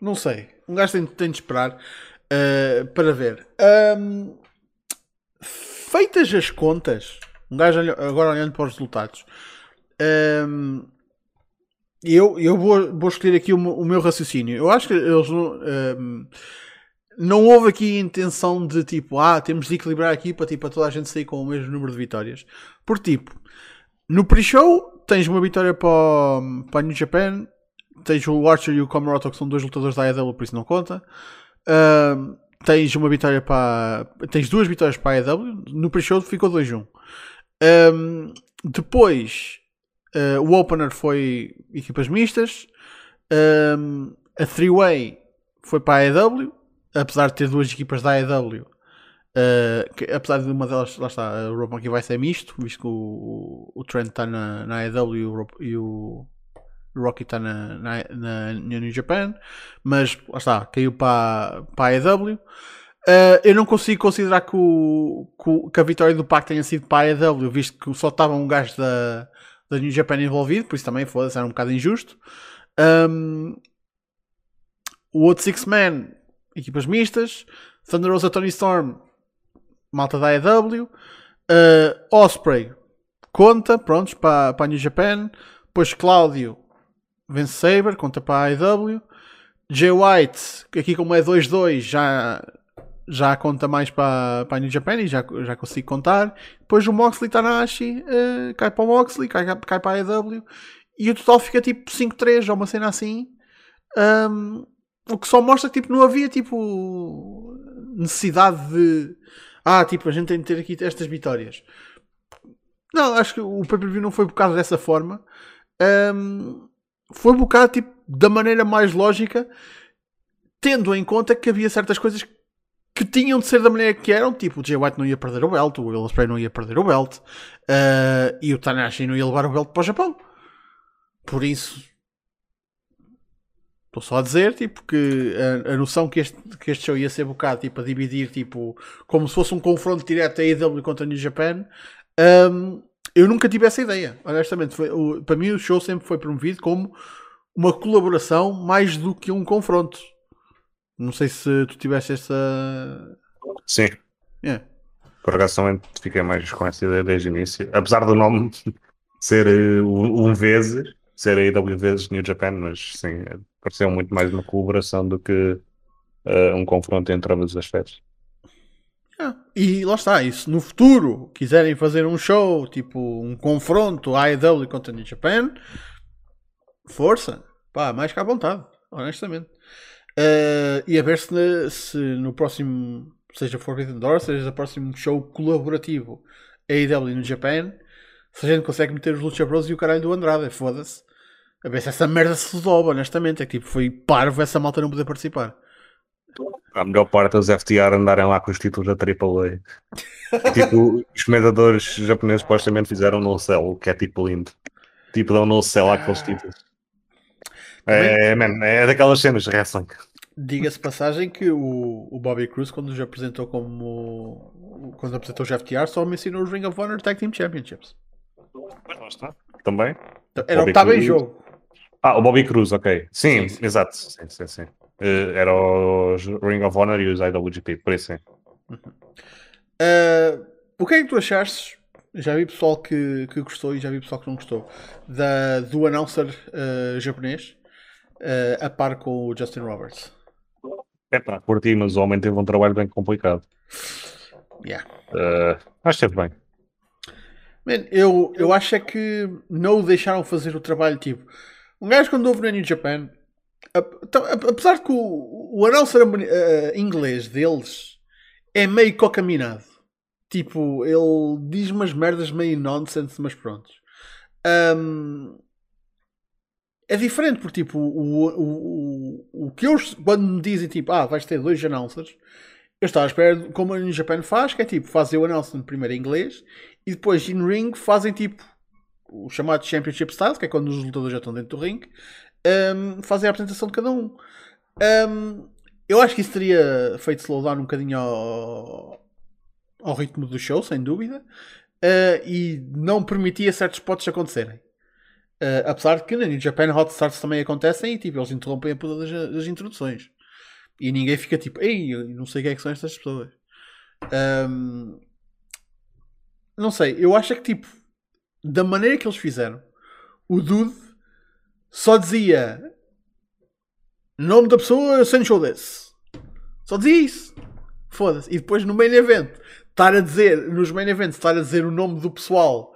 não sei. Um gajo tem, tem de esperar uh, para ver. Um, feitas as contas um gajo agora olhando para os resultados. Um, eu, eu vou, vou escolher aqui o, o, meu raciocínio. Eu acho que eles não, um, não houve aqui intenção de tipo, ah, temos de equilibrar aqui para, tipo, para toda a gente sair com o mesmo número de vitórias. Por tipo, no pre-show tens uma vitória para, para a New Japan, tens o Archer e o Komoroto que são dois lutadores da AEW, por isso não conta. Um, tens uma vitória para. Tens duas vitórias para a AEW. No pre-show ficou 2-1. Um, depois, uh, o opener foi equipas mistas. Um, a three-way foi para a AEW, apesar de ter duas equipas da AEW. Uh, que, apesar de uma delas, lá está, o Rope Monkey vai ser misto, visto que o, o Trent está na, na AEW e o, e o Rocky está na, na, na, New Japan, mas lá está, caiu para, para a AEW. Uh, eu não consigo considerar que, o, que, a vitória do Pac tenha sido para a AEW, visto que só estava um gajo da, da New Japan envolvido, por isso também foi era um bocado injusto. Um, o outro Six Man, equipas mistas. Thunder Rosa Tony Storm, malta da AEW. Uh, Osprey, conta, prontos, para, para a New Japan. Depois Cláudio, vence Saber, conta para a AEW. Jay White, aqui como é 2-2, já já conta mais para, para a New Japan e já, já consigo contar. Depois o Moxley Tanahashi uh, cai para o Moxley, cai, cai para a AEW e o total fica tipo 5-3 ou uma cena assim. Um, o que só mostra que tipo, não havia tipo necessidade de ah, tipo, a gente tem de ter aqui estas vitórias. Não, acho que o pay-per-view não foi bocado dessa forma. Um, foi bocado tipo da maneira mais lógica, tendo em conta que havia certas coisas que tinham de ser da maneira que eram, tipo, o Jay White não ia perder o belt, o Will Ospreay não ia perder o belt, uh, e o Tanahashi não ia levar o belt para o Japão. Por isso, estou só a dizer, tipo, que a, a, noção que este, que este show ia ser bocado, tipo, a dividir, tipo, como se fosse um confronto direto a AEW contra a New Japan, um, eu nunca tive essa ideia, honestamente. Foi, o, para mim o show sempre foi promovido como uma colaboração mais do que um confronto. Não sei se tu tiveste essa. Sim. Yeah. Por acaso também fiquei mais com essa ideia desde o início. Apesar do nome *laughs* ser uh, um vezes, ser a IW vezes New Japan, mas sim, pareceu muito mais uma colaboração do que uh, um confronto entre ambos os aspectos. Yeah. E lá está, se no futuro quiserem fazer um show, tipo um confronto AEW contra New Japan, força, pá, mais que à vontade, honestamente. Uh, e a ver se, se, no próximo, seja Forbidden Door, seja o próximo show colaborativo AEW no Japan, se a gente consegue meter os Lucha Bros e o caralho do Andrade, foda-se. A ver se essa merda se resolve, honestamente. É que tipo, foi parvo essa malta não poder participar. A melhor parte é os FTR andarem lá com os títulos da AAA. tipo, *laughs* os comentadores japoneses supostamente fizeram no cell, que é tipo lindo. Tipo, dão no cell aqueles ah. títulos. É, man, é daquelas cenas de wrestling. Diga-se passagem que o, o Bobby Cruz, quando nos apresentou como. Quando apresentou o FTR, só mencionou os Ring of Honor Tag Team Championships. Lá está. Também. Era o que estava em jogo. Ah, o Bobby Cruz, ok. Sim, sim, sim. exato. Sim, sim, sim. Uh, era os Ring of Honor e os IWGP, por isso sim. Uhum. Uh, o que é que tu achaste? Já vi pessoal que, que gostou e já vi pessoal que não gostou da, do announcer uh, japonês uh, a par com o Justin Roberts. É pá, curti, mas o homem teve um trabalho bem complicado. Yeah. Acho que esteve bem. Man, eu, eu acho é que não o deixaram fazer o trabalho tipo. Um gajo quando ouve no New Japan, apesar de que o, o announcer uh, inglês deles é meio cocaminado. Tipo, ele diz umas merdas meio nonsense, mas pronto. Um, é diferente, porque tipo, o, o, o, o que eu, quando me dizem tipo, ah, vais ter dois announcers, eu estava à espera, como no Japan faz, que é tipo, fazer o announcement primeiro em inglês e depois in ring fazem tipo o chamado Championship Style, que é quando os lutadores já estão dentro do ring, um, fazem a apresentação de cada um. um. Eu acho que isso teria feito slowdown um bocadinho ao, ao ritmo do show, sem dúvida, uh, e não permitia certos spots acontecerem. Uh, apesar de que New Japan Hot Starts também acontecem e tipo, eles interrompem a todas das, introduções. E ninguém fica tipo, ei, não sei quem é que são estas pessoas. Um, não sei, eu acho que tipo, da maneira que eles fizeram, o Dude só dizia nome da pessoa essential this. Só dizia isso. Foda-se. E depois no main event, estar a dizer, nos main events, estar a dizer o nome do pessoal.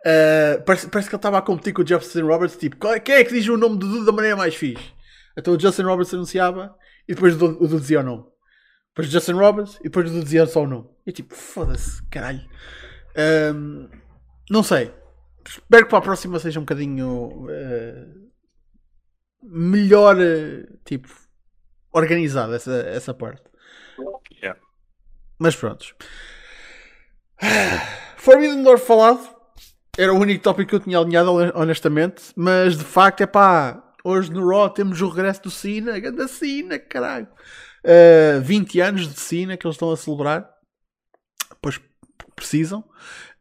Uh, parece, parece, que ele estava a competir com o Justin Roberts. Tipo, quem é que diz o nome do Dude da maneira mais fixe? Então o Justin Roberts anunciava e depois o Dude dizia o nome. Depois o Justin Roberts e depois o Dude dizia só o nome. E tipo, foda-se, caralho. Um, não sei. Espero que para a próxima seja um bocadinho uh, melhor, uh, tipo, organizada essa, essa parte. Yeah. Mas pronto. Forbidden Door falado. Era o único tópico que eu tinha alinhado, honestamente. Mas de facto, é pá. Hoje no Raw temos o regresso do Cena. Ganda Cena, caralho. Uh, 20 anos de Cena que eles estão a celebrar. Pois precisam.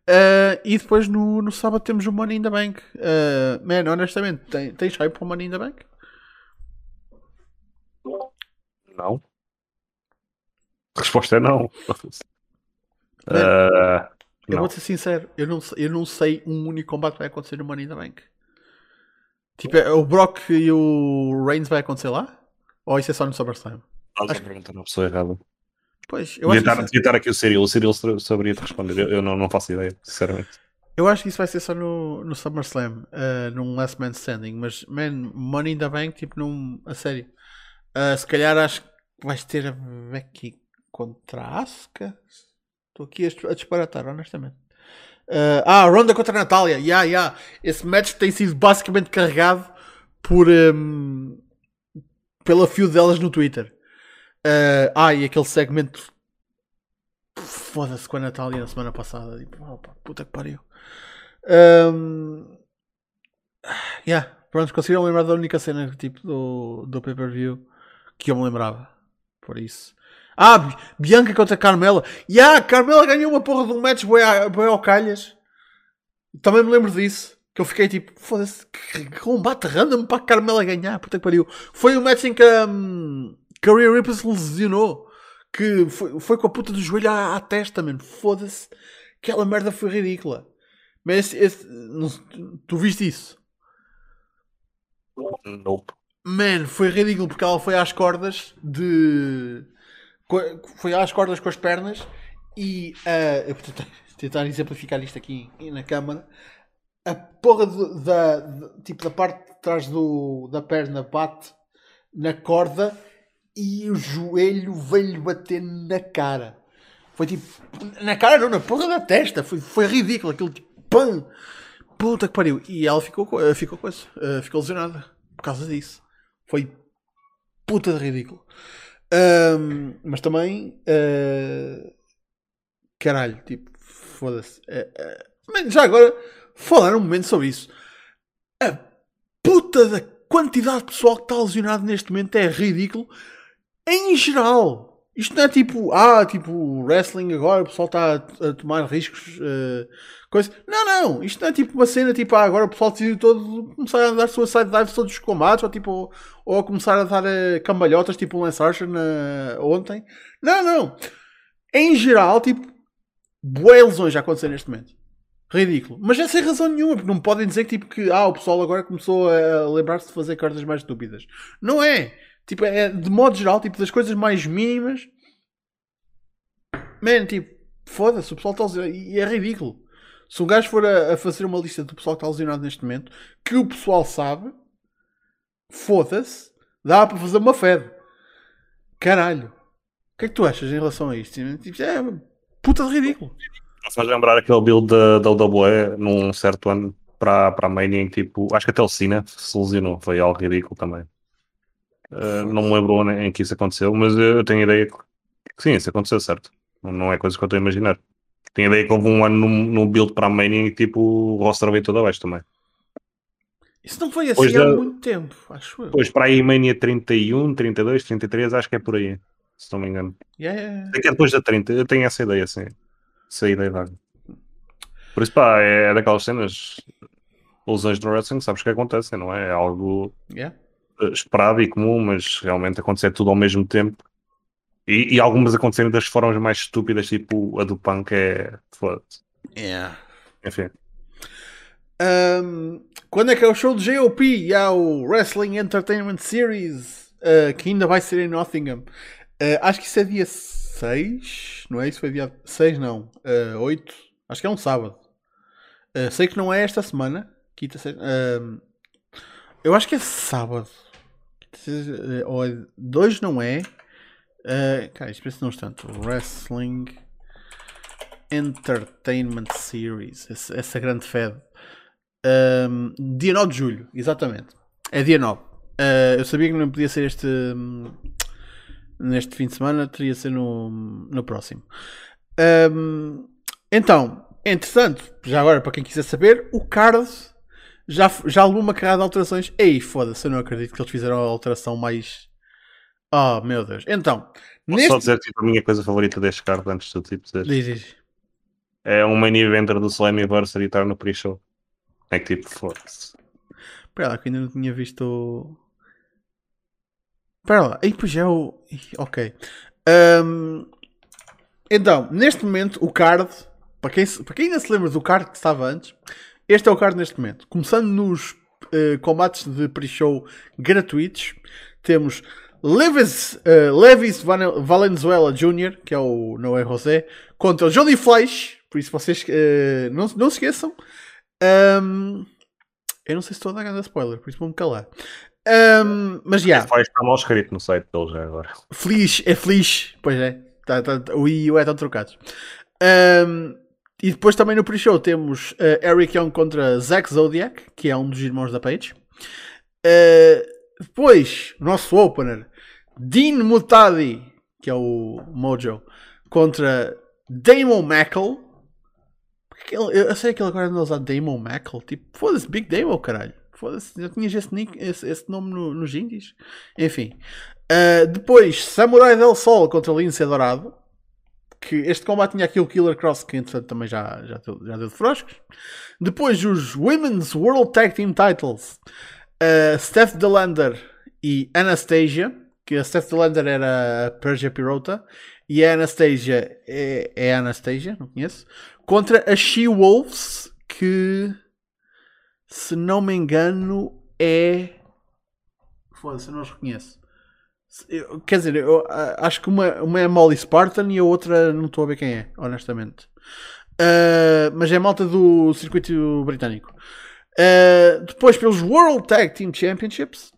Uh, e depois no, no sábado temos o Money in the Bank. Uh, man, honestamente, tem, tens hype para o Money in the Bank? Não. A resposta é não. *laughs* Uh, eu vou ser sincero, eu não, eu não sei um único combate que vai acontecer no Money in the Bank. Tipo, é, o Brock e o Reigns vai acontecer lá? Ou isso é só no SummerSlam? Estás a perguntar na pessoa errada. Pois, eu devia, acho estar, estar aqui o Cyril, o Cyril saberia te responder. Eu, eu não, não faço ideia, sinceramente. Eu acho que isso vai ser só no, no SummerSlam, uh, num Last Man Standing. Mas, man, Money in the Bank, tipo, num. A sério. Uh, se calhar acho que vais ter a Becky contra a Asuka. Estou aqui a, disparatar, honestamente. Uh, ah, Ronda contra a Natália. Yeah, yeah. Esse match tem sido basicamente carregado por. Um, pela fio delas no Twitter. Uh, ah, e aquele segmento. Foda-se com a Natália na semana passada. Tipo, opa, puta que pariu. Um, yeah, pronto, conseguiram lembrar da única cena tipo, do, do pay-per-view que eu me lembrava. Por isso. Ah, Bianca contra Carmela. E yeah, Carmela ganhou uma porra de um match boi, ao calhas. Também me lembro disso. Que eu fiquei tipo, foda-se, que combate random para a Carmela ganhar. Puta que pariu. Foi um match em que um, Career Ripper se lesionou. Que foi, foi com a puta do joelho à, à testa, mano. Foda-se. Aquela merda foi ridícula. Mas esse, esse, tu viste isso? Nope. Man, foi ridículo porque ela foi às cordas de. Foi às cordas com as pernas e. Uh, *laughs* tentar, exemplificar isto aqui na câmara. A porra de, da. De, tipo, da parte de trás do, da perna bate na corda e o joelho veio-lhe bater na cara. Foi tipo. Na cara não, na porra da testa. Foi, foi ridículo aquilo tipo. Pam! Puta que pariu. E ela ficou, ficou com isso. Uh, ficou lesionada por causa disso. Foi puta de ridículo. Um, mas também. Uh, caralho, tipo, foda-se. Uh, uh, já agora, falar um momento sobre isso. A puta da quantidade de pessoal que está lesionado neste momento é ridículo. Em geral. Isto não é tipo, ah, tipo, wrestling agora, o pessoal está a, a tomar riscos, uh, coisa. Não, não, isto não é tipo uma cena tipo, ah, agora o pessoal decidiu todo começar a dar suicide dives todos os combates, ou tipo, ou a começar a dar uh, cambalhotas, tipo o Lance Archer na, ontem. Não, não. Em geral, tipo, boas lesões já aconteceram neste momento. Ridículo. Mas é sem razão nenhuma, porque não podem dizer que, tipo, que ah, o pessoal agora começou a lembrar-se de fazer cartas mais estúpidas. Não é. Tipo, é de modo geral, tipo, das coisas mais mínimas. Man, tipo, foda-se, o pessoal está lesionado. E é ridículo. Se um gajo for a, a, fazer uma lista do pessoal que está lesionado neste momento, que o pessoal sabe, Foda-se. Dá para fazer uma Fed. Caralho. O que é que tu achas em relação a isto? Tipo, é puta de ridículo. Faz lembrar aquele build da, da WWE num certo ano para, para a Mania em tipo, acho que até o Cena se lesionou, foi algo ridículo também. Uh, não me lembro em que isso aconteceu, mas eu tenho ideia que sim, isso aconteceu, certo? Não é coisa que eu estou a imaginar. Tenho ideia que houve um ano no, build para a Mania e tipo o roster veio todo abaixo também. Isso não foi assim há muito tempo, acho eu. Pois para aí Mania 31, 32, 33, acho que é por aí, se não me engano. Yeah, yeah. É que é depois da 30, eu tenho essa ideia, sim. Essa ideia vaga. Por isso, pá, é, é daquelas cenas. Lesões no wrestling, sabes que acontecem, não é? É algo yeah. esperado e comum, mas realmente acontecer tudo ao mesmo tempo. E, e algumas acontecerem das formas mais estúpidas, tipo a do punk, é. Foda-se. Yeah. Enfim. Um, quando é que é o show do JOP? E há o Wrestling Entertainment Series, uh, que ainda vai ser em Nottingham. Uh, acho que isso é dia 6, não é? Isso foi dia 6, não. Uh, 8. Acho que é um sábado. Uh, sei que não é esta semana. Quinta, sexta, uh, eu acho que é sábado. Ou é, dois não é. Uh, cara, espera não tanto. Wrestling Entertainment Series. Essa, essa grande fed. Um, dia 9 de julho, exatamente. É dia 9. Uh, eu sabia que não podia ser este. Um, neste fim de semana, teria de ser no, no próximo. Um, então, entretanto, já agora para quem quiser saber, o card já, já levou uma carrada de alterações. Ei, foda-se, eu não acredito que eles fizeram a alteração mais. Oh meu Deus. Então, Vou neste... só dizer tipo, a minha coisa favorita deste card antes de tu tipo, dizer. Diz, diz. É um main eventer do Slammiversary estar no pre-show. É que tipo, foda-se. Espera lá, que ainda não tinha visto. Espera lá, aí pois é o. Ok. Um, então, neste momento, o card, para quem, para quem ainda se lembra do card que estava antes, este é o card neste momento. Começando nos uh, combates de pre-show gratuitos, temos Levis, uh, Levis Valenzuela Jr., que é o Noé José, contra o Johnny Fleisch, por isso vocês uh, não, não se esqueçam. Um, eu não sei se estou a dar grande spoiler, por isso vou-me calar. Um, mas já. Yeah. Está mal escrito no site dele já agora. Feliz, é feliz. Pois é. Tá, tá, o I e o E estão trocados. Um, e depois também no pre-show temos uh, Eric Young contra Zack Zodiac, que é um dos irmãos da Page. Uh, depois, nosso opener, Dean Mutadi, que é o Mojo, contra Damon Mackel. Eu sei que ele agora anda a usar Damon Mackel. Tipo, foda-se, Big Damon, caralho. Foda-se, já tinhas esse, esse, esse nome no, nos indies. Enfim. Uh, depois, Samurai del Sol contra Lince Dourado. Que este combate tinha aqui o Killer Cross, que entretanto também já, já, já deu de froscos. Depois, os Women's World Tag Team Titles. Uh, Steph Delander e Anastasia. Que a Steph Delander era a Persia Pirota. E a Anastasia é, é Anastasia, não conheço. Contra a She-Wolves, que se não me engano, é. Foda-se, não os reconheço. Eu, quer dizer, eu acho que uma, uma é Molly Spartan e a outra não estou a ver quem é, honestamente. Uh, mas é malta do circuito britânico. Uh, depois, pelos World Tag Team Championships,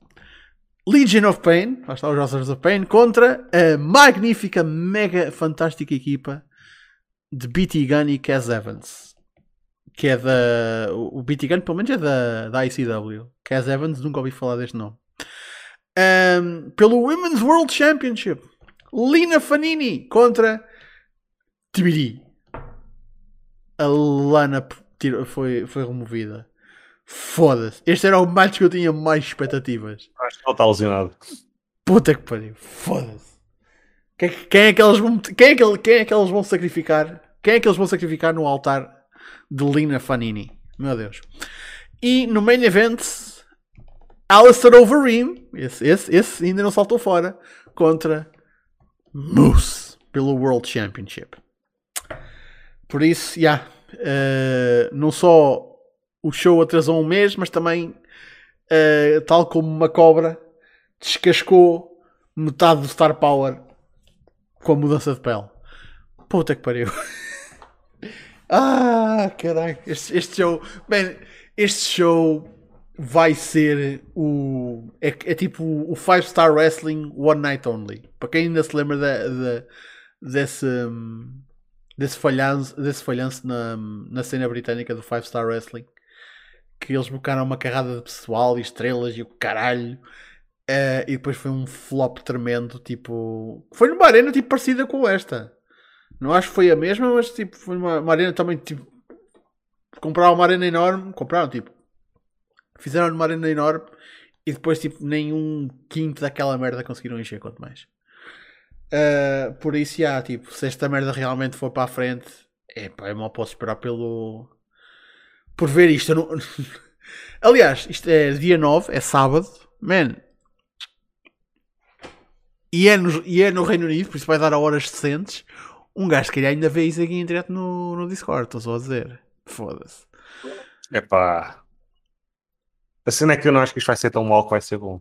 Legion of Pain, lá está os Rosters of Pain, contra a magnífica, mega fantástica equipa de BT Gun e Cass Evans que é da. O BT Gun, pelo menos, é da, da ICW. Cass Evans, nunca ouvi falar deste nome. Um, pelo Women's World Championship, Lina Fanini contra TBD. A Lana foi, foi removida. Foda-se. Este era o match que eu tinha mais expectativas. Acho que está lesionado. Puta que pariu. Foda-se. Quem, quem, é que eles vão, quem, é que, quem é que eles vão sacrificar? Quem é que eles vão sacrificar no altar de Lina Fanini. Meu Deus. E no main event, Alistair Overeem, esse, esse, esse ainda não saltou fora, contra Moose pelo World Championship. Por isso, já, yeah, uh, não só o show atrasou um mês, mas também, uh, tal como uma cobra, descascou metade do Star Power com a mudança de pele. Puta que pariu. *laughs* Ah, caralho. Este, este show. Man, este show vai ser o. É, é tipo o 5 Star Wrestling One Night Only. Para quem ainda se lembra de, desse, desse falhanço, desse falhanço na, na cena britânica do 5 Star Wrestling, que eles bocaram uma carrada de pessoal e estrelas e o caralho. Uh, e depois foi um flop tremendo, tipo. Foi numa arena tipo parecida com esta. Não acho que foi a mesma, mas tipo, foi uma, uma arena também tipo. Compraram uma arena enorme, compraram tipo Fizeram uma arena enorme e depois, tipo, nenhum quinto daquela merda conseguiram encher, quanto mais. Uh, por isso, já, tipo, se esta merda realmente for para a frente, é pá, eu mal posso esperar pelo. Por ver isto. Não... *laughs* Aliás, isto é dia 9, é sábado, man. E é, no, e é no Reino Unido, por isso vai dar a horas decentes. Um gajo que ainda vê isso aqui em direto no, no Discord, estou só a dizer. Foda-se. É pá. A cena é que eu não acho que isto vai ser tão mal que vai ser bom.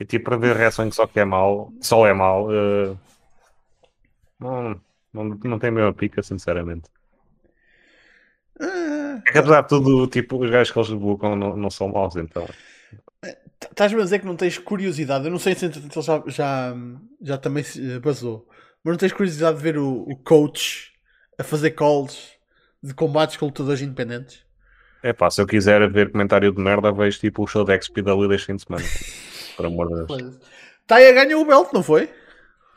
E tipo, para ver reação que só que é mal, só é mal, uh, não, não, não tem a mesma pica, sinceramente. *laughs* É que apesar de tudo, tipo, os gajos que eles buscam não, não são maus, então. Estás-me a dizer que não tens curiosidade? Eu não sei se ele já, já, já também se basou, mas não tens curiosidade de ver o, o coach a fazer calls de combates com lutadores independentes? É pá, se eu quiser ver comentário de merda, vejo tipo o show de XPW deste fim de semana. Por amor de Deus. Taya ganhou o belt, não foi?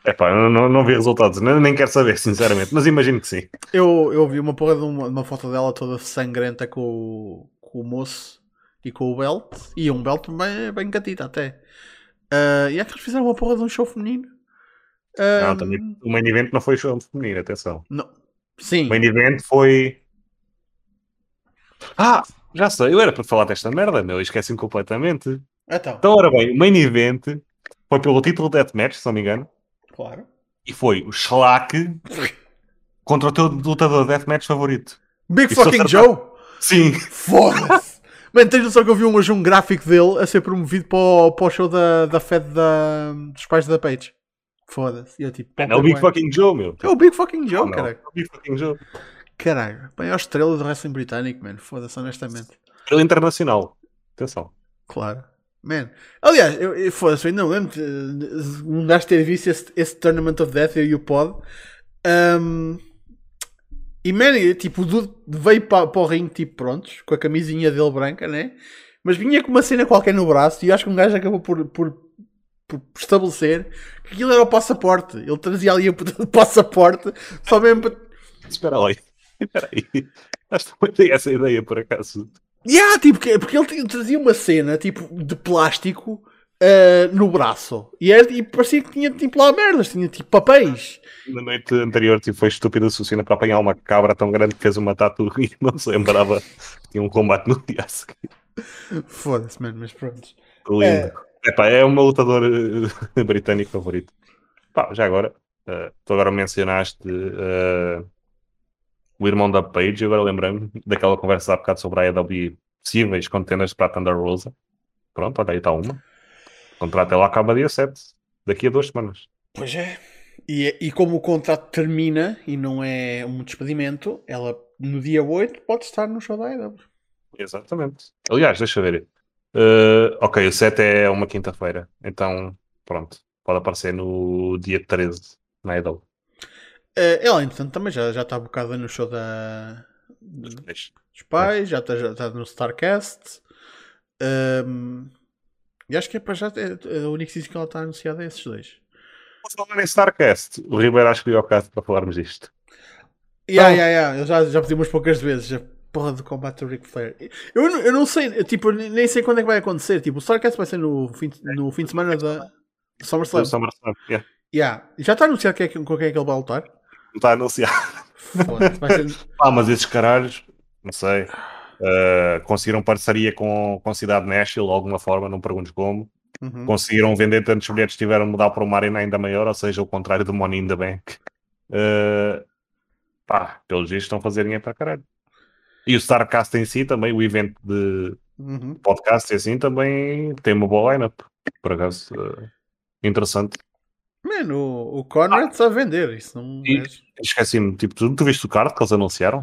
É pá, não, não, não vi resultados, nem, nem quero saber, sinceramente, mas imagino que sim. Eu, eu vi uma porra de uma, uma foto dela toda sangrenta com o, com o moço e com o belt, e um belt bem, bem gatita até. Uh, e é que eles fizeram uma porra de um show feminino. Uh, não, também, o main event não foi show feminino, atenção. Não. Sim. O main event foi ah, já sei, eu era para falar desta merda, meu, esqueci-me completamente. Então. então, ora bem, o main event foi pelo título de Deathmatch, se não me engano. Claro. E foi o Schlack contra o teu lutador de Deathmatch favorito. Big e fucking Joe? Sim. Foda-se. Mano, tens noção que eu vi hoje um gráfico dele a ser promovido para o, para o show da, da Fed da, dos pais da Page. Foda-se. É, é o Big fucking Joe, meu. É o Big fucking Joe, oh, cara. É o Big fucking Joe. Caralho, bem, é a estrela do wrestling britânico, mano. Foda-se, honestamente. Estrela internacional. Atenção. Claro. Man. Aliás, eu, eu foda-se, ainda não lembro um gajo ter visto esse, esse Tournament of Death, eu e o Pod. Um, e, man, tipo, o Dude veio para, o ringue, tipo, prontos, com a camisinha dele branca, né? Mas vinha com uma cena qualquer no braço e eu acho que um gajo acabou por, por, por estabelecer que aquilo era o passaporte. Ele trazia ali o passaporte só mesmo para. Espera aí. Peraí, acho que essa ideia por acaso. Yeah, tipo, porque ele trazia uma cena tipo de plástico uh, no braço e, era, e parecia que tinha tipo lá merdas, tinha tipo papéis. Na noite anterior tipo, foi estúpida a Sucina para apanhar uma cabra tão grande que fez uma tatu *laughs* e não se lembrava que tinha um combate no dia a seguir. Foda-se, mano, mas pronto. Lindo. É... Epá, é o meu lutador uh, *laughs* britânico favorito. Pá, já agora, uh, tu agora mencionaste uh, o irmão da Paige, agora lembrei-me daquela conversa há bocado sobre a EW possíveis contendas para a Thunder Rosa. Pronto, olha aí está uma. O contrato ela acaba dia 7, daqui a duas semanas. Pois é. E, e como o contrato termina e não é um despedimento, ela no dia 8 pode estar no show da EW. Exatamente. Aliás, deixa ver. Uh, ok, o 7 é uma quinta-feira. Então, pronto. Pode aparecer no dia 13 na EW. Uh, ela, entretanto, também já, já está bocada no show da, dos pais, já está, já está no Starcast. Um, e acho que é para já é, é o único sítio que ela está anunciada é esses dois. Vou falar em Starcast. O Ribeiro acho que veio ao caso para falarmos disto. Yeah, então, yeah, yeah. Eu já, já pedi umas poucas vezes a porra do combate do Ric Flair. Eu, eu não sei, tipo, nem sei quando é que vai acontecer. Tipo, o Starcast vai ser no fim, no fim de semana da SummerSlam. SummerSlam, yeah. Yeah. Já está anunciado que é, com quem é que ele vai lutar? Não está anunciado. Ser... *laughs* ah, mas esses caralhos, não sei, uh, conseguiram parceria com, com a cidade de Nashville de alguma forma, não perguntes como. Uhum. Conseguiram vender tantos bilhetes, tiveram de mudar para uma arena ainda maior, ou seja, o contrário do Money in the Bank. Uh, pá, pelos vistos estão a fazer dinheiro para caralho. E o Starcast em si também, o evento de uhum. podcast e assim, também tem uma boa lineup. Por acaso, uh, interessante. Mano, o, o Conrad está a vender, isso não e, Esqueci-me, tipo, tu, tu viste o card que eles anunciaram?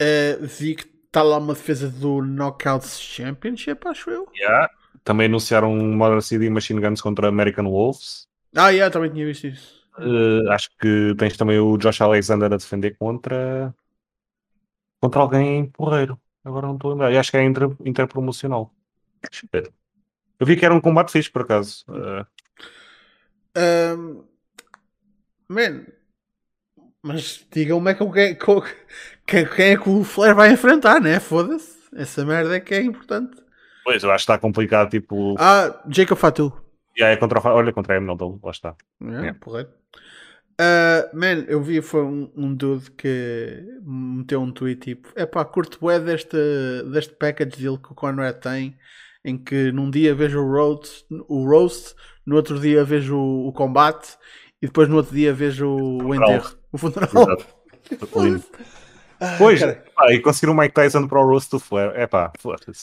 Uh, vi que Está lá uma defesa do Knockouts Championship, acho eu. Yeah. Também anunciaram Motor City Machine Guns contra American Wolves. Ah, yeah, também tinha visto isso. Uh, acho que tens também o Josh Alexander a defender contra contra alguém porreiro. Agora não estou a lembrar. E acho que é inter, interpromocional. Eu vi que era um combate fixe, por acaso. Uh... Um, man, mas digam-me é que, que, quem é que o Flair vai enfrentar, né? Foda-se. Essa merda é que é importante. Pois, eu acho que está complicado, tipo... Ah, Jacob Fatu. Yeah, é contra, olha, contra a MLW, lá está. Yeah, yeah. Porreiro. Uh, man, eu vi foi um, um dude que meteu um tweet tipo: é pá, curto bué deste, deste package deal que o Conrad tem, em que num dia vejo o roast, o roast no outro dia vejo o, o combate e depois no outro dia vejo o, o enterro, o funeral. *laughs* Pois, pá, e conseguir o Mike Tyson para o roast do Flair, é pá,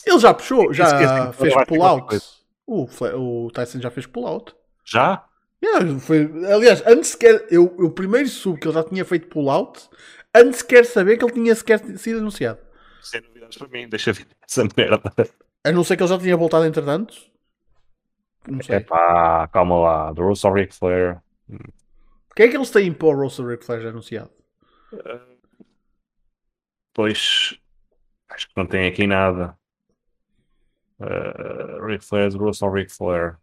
Ele já puxou, já fez pull-out. O, o Tyson já fez pull-out. Já? Yeah, foi, aliás, antes sequer. Eu, eu primeiro soube que ele já tinha feito pull-out, antes sequer saber que ele tinha sequer sido anunciado. Sem novidades para mim, deixa vir essa merda. A não ser que ele já tinha voltado entretanto. Não sei. É pá, calma lá. The of Ric Flair. O que é que eles têm para o of Ric Flair já anunciado? Uh, pois. Acho que não tem aqui nada. Uh, Ric Flair, The of Ric Flair.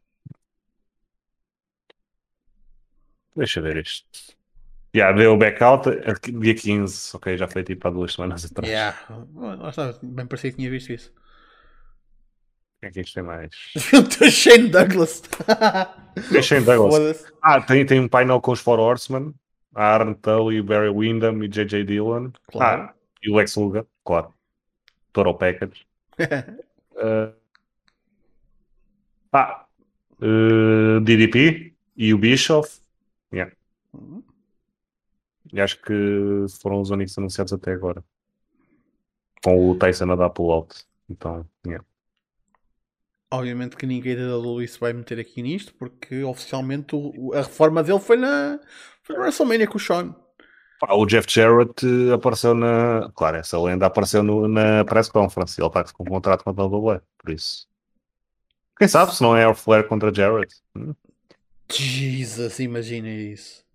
Deixa ver isto. Já yeah, deu o backout dia 15, ok, já foi tipo há duas semanas *laughs* atrás. Yeah. Bem parecia que tinha visto isso. Quem é que isto tem mais? *laughs* o Shane Douglas. *laughs* é Shane Douglas. Ah, tem, tem um painel com os Four Horsemen. A Aaron Tully, Barry Windham e JJ Dillon. Claro. Ah, e o Lex Luger, claro. Total Package. *laughs* uh, ah, uh, DDP e o Bischoff. Yeah. Uhum. E acho que foram os únicos anunciados até agora. Com o Tyson a dar pull-out. Então, yeah. Obviamente que ninguém da Luís vai meter aqui nisto, porque oficialmente o, a reforma dele foi na, foi na WrestleMania com o Sean. Pá, o Jeff Jarrett apareceu na. Claro, essa lenda apareceu no, na press conference. Ele está com um contrato com a WWE, por isso. Quem sabe se não é o Flair contra Jarrett? Hum? Jesus, imagina isso.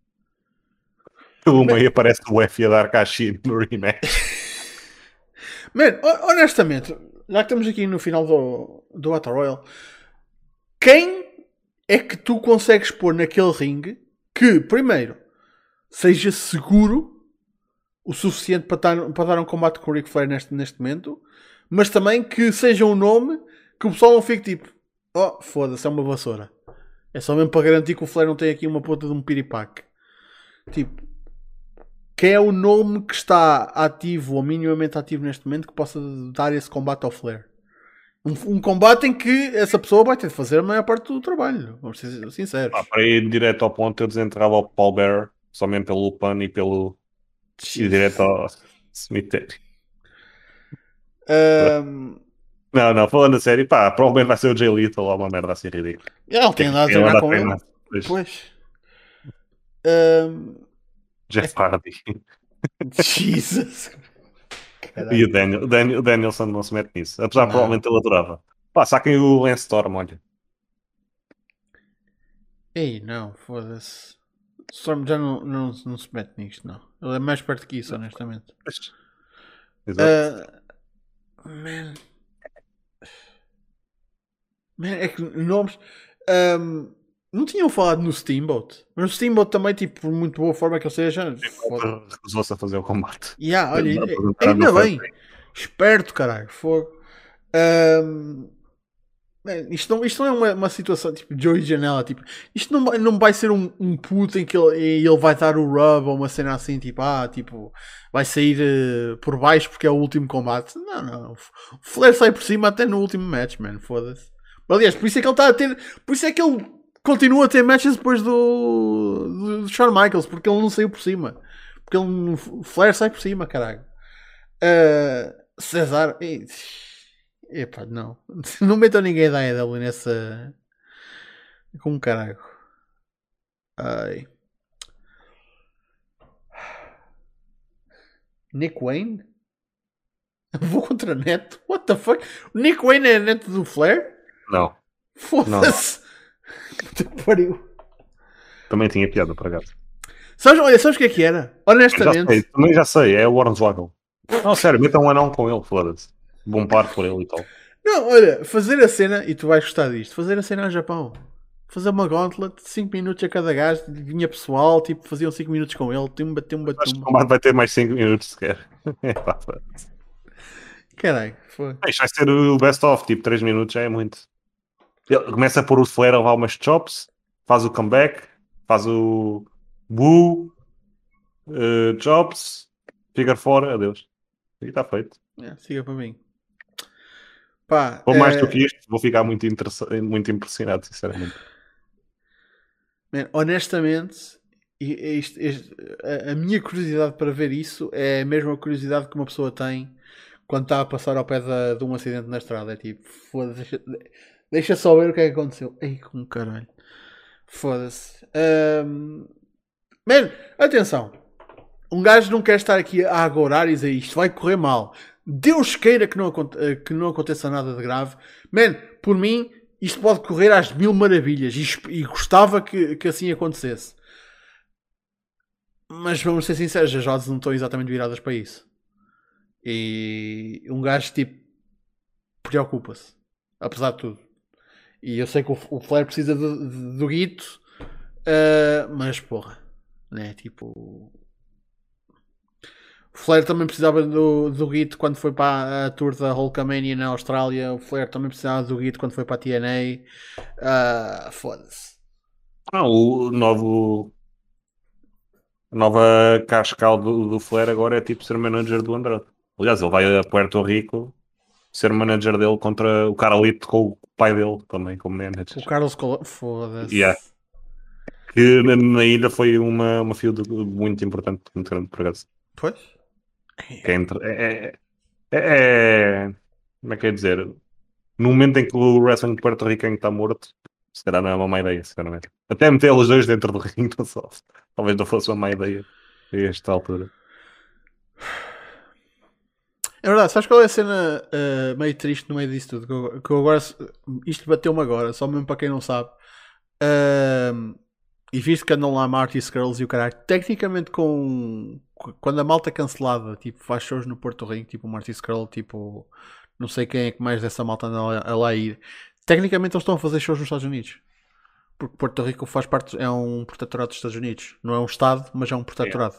O meio aparece o F a dar caixinha no rematch. *laughs* Man, honestamente, já que estamos aqui no final do, do Battle quem é que tu consegues pôr naquele ringue que, primeiro, seja seguro o suficiente para, tar, para dar um combate com o Ric Flair neste, neste momento, mas também que seja um nome que o pessoal não fique tipo, oh, foda-se, é uma vassoura. É só mesmo para garantir que o Flair não tem aqui uma ponta de um piripaque. Tipo, quem é o nome que está ativo ou minimamente ativo neste momento que possa dar esse combate ao Flair? Um, um, combate em que essa pessoa vai ter de fazer a maior parte do trabalho, vamos ser sinceros. Ah, para ir direto ao ponto, eu desenterrava o Paul Bear somente pelo PAN e pelo. e direto ao cemitério. Um... Não, não, falando a sério, pá, provavelmente vai ser o Jay Little ou uma merda assim ridícula. Ele tem nada a treinar com ele. Pois. pois. Um... Jeff *laughs* Hardy. Jesus. E o Daniel, Daniel, Danielson não se mete nisso. Apesar, de provavelmente ele adorava. Pá, saquem o Lance Storm, olha. Ei, não, foda-se. Storm já não, não, não se mete nisto, não. Ele é mais perto que isso, honestamente. Exato. Uh, man. Man, é que nomes. Um, não tinham falado no Steamboat, mas o Steamboat também, tipo, por muito boa forma que ele seja, recusou-se a fazer o combate. Yeah, olha, ainda bem, esperto, caralho, fogo. Um, isto, não, isto não é uma, uma situação tipo Joey Janela, tipo, isto não, não vai ser um, um puto em que ele, ele vai dar o rub ou uma cena assim, tipo, ah, tipo, vai sair uh, por baixo porque é o último combate. Não, não, o Flair sai por cima até no último match, man, foda-se. Aliás, por isso é que ele está a ter, por isso é que ele continua a ter matches depois do, do, Shawn Michaels, porque ele não saiu por cima. Porque ele, o Flair sai por cima, caralho. Uh, Cesar. Epá, não. *laughs* Não metam ninguém da EW nessa. Com um caralho. Ai. Nick Wayne? *laughs* Vou contra Neto? What the fuck? O Nick Wayne é Neto do Flair? Não. Foda-se. *laughs* Pariu. Também tinha piada, por acaso. Sabes, olha, sabes o que é que era? Já Honestamente. sei, também já sei, é o Hornswoggle. Não, sério, metam um anão com ele, foda-se. Bom par por ele e tal. Não, olha, fazer a cena, e tu vais gostar disto, fazer a cena ao Japão. Fazer uma gauntlet, 5 minutos a cada gajo, vinha pessoal, tipo, faziam 5 minutos com ele, tumba, tumba, Acho que o tumba. combate vai ter mais 5 minutos sequer. *laughs* É, pá. Caralho, foi. Isto vai ser o best of, tipo 3 minutos já é muito. Ele começa a pôr o Flair a levar umas chops, faz o comeback, faz o Woo, eh, chops, fica fora, adeus. E está feito. É, siga para mim. Pá, Ou mais eh, do que isto, vou ficar muito, muito impressionado, sinceramente. Man, honestamente, isto- isto- a, a minha curiosidade para ver isso é a mesma curiosidade que uma pessoa tem quando está a passar ao pé da- de um acidente na estrada. É tipo, foda-se, deixa, só ver o que é que aconteceu. Ei, com caralho. Foda-se. Ahm, Man, atenção. Um gajo não quer estar aqui a agorar e dizer isto vai correr mal. Deus queira que não, aconte- eh, que não aconteça nada de grave. Man, por mim, isto pode correr às mil maravilhas e, e gostava que, que assim acontecesse. Mas vamos ser sinceros, as odds não estão exatamente viradas para isso. E um gajo tipo preocupa-se, apesar de tudo. E eu sei que o, o Flair precisa do, do, do guito, eh, mas porra, né? Tipo, o Flair também precisava do, do Guito quando foi para a tour da Hulkamania na Austrália. O Flair também precisava do Guito quando foi para a TNA. Ah, Foda-se. Ah, o novo. A nova cascal do, do Flair agora é tipo ser manager do Andrade. Aliás, ele vai a Puerto Rico ser manager dele contra o Carlito com o pai dele também como manager. O Carlos Colón. Foda-se. Yeah. Que na, na ilha foi uma, uma field muito importante, muito grande, por acaso. Pois? É, entre- é, é, é- Como é que é dizer? No momento em que o wrestling porto-riquenho está morto, se calhar não é uma má ideia, sinceramente. Até meter os dois dentro do *laughs* ringue, não só. Talvez não fosse uma má ideia a esta altura. É verdade, sabes qual é a cena ah, meio triste no meio disso tudo? Que eu, que eu agora. Isto bateu-me agora, só mesmo para quem não sabe. Ahm, e visto que andam lá Marty Scrolls e o caralho, tecnicamente com. Quando a malta é cancelada, tipo, faz shows no Porto Rico, tipo o Marty Scroll, tipo. Não sei quem é que mais dessa malta anda lá, a lá ir. Tecnicamente eles estão a fazer shows nos Estados Unidos. Porque Porto Rico faz parte, é um protetorado dos Estados Unidos. Não é um Estado, mas é um protetorado.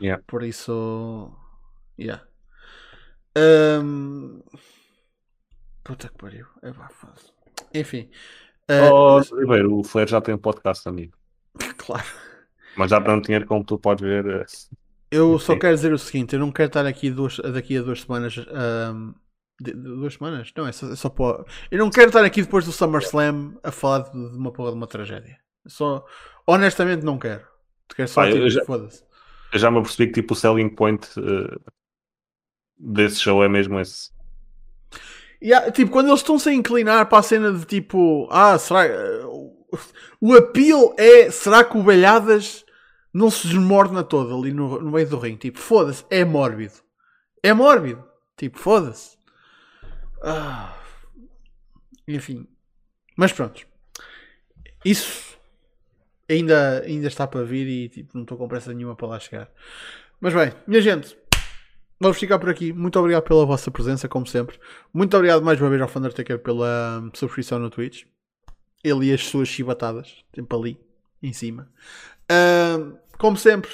Yeah. Por isso. Yeah. Ahm, Puta que pariu. É pá, foda-se. Enfim. Ah, Oh, Ribeiro, o Flair já tem um podcast, amigo. *laughs* Claro. Mas já para não dinheiro, como tu podes ver. eh, Eu só Sim. quero dizer o seguinte: eu não quero estar aqui duas, daqui a duas semanas. de- de- duas semanas? Não, é só, é só para. Eu não quero estar aqui depois do SummerSlam a falar de, de uma porra de uma tragédia. Só. Honestamente, não quero. Quero só. Eu tipo, já- Foda-se. Eu já me apercebi que tipo, o selling point eh, desse show é mesmo esse. Há- tipo, quando eles estão-se a inclinar para a cena de tipo, ah, será o apelo é será que o Belhadas não se desmorna todo ali no, no meio do ringue? Tipo, foda-se, é mórbido. É mórbido. Tipo, foda-se. Ah. Enfim. Mas pronto. Isso ainda, ainda está para vir e tipo, não estou com pressa nenhuma para lá chegar. Mas bem, minha gente, vamos ficar por aqui. Muito obrigado pela vossa presença, como sempre. Muito obrigado mais uma vez ao Thundertaker pela hum, subscrição no Twitch. Ele e as suas chibatadas, sempre ali, em cima. Hum, como sempre,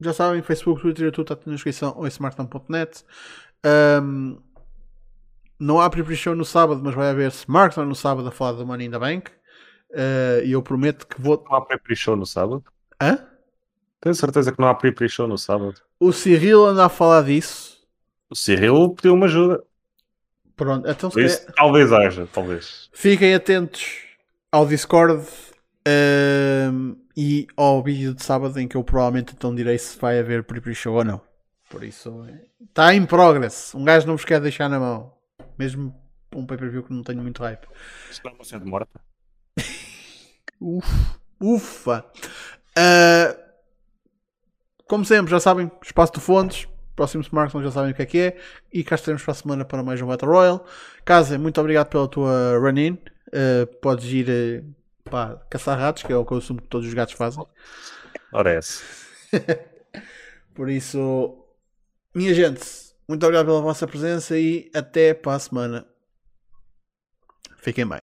já sabem, Facebook, Twitter, tudo está na descrição ou em smartphone.net. Hum, não há pre-show no sábado, mas vai haver Smartphone no sábado a falar do Money in the Bank. Uh, E eu prometo que vou. Não há pre-pre-show no sábado? Hã? Tenho certeza que não há pre-pre-show no sábado. O Cyril anda a falar disso. O Cyril pediu uma ajuda. Pronto, então se isso, calhar- talvez haja, talvez. Fiquem atentos ao Discord ehm, e ao vídeo de sábado em que eu provavelmente então direi se vai haver pre-show ou não. Por isso está em progress. Um gajo não vos quer deixar na mão. Mesmo um pay-per-view que não tenho muito hype. Não é uma cena de morta. *laughs* Uf, ufa! Ah, como sempre, já sabem, espaço de fontes. próximo smartphone já sabem o que é que é. E cá estaremos para a semana para mais um Battle Royale. Casa, muito obrigado pela tua run-in. Uh, podes ir uh, pá, caçar ratos, que é o que eu assumo que todos os gatos fazem. Ora é *laughs* Por isso, minha gente, muito obrigado pela vossa presença e até para a semana. Fiquem bem.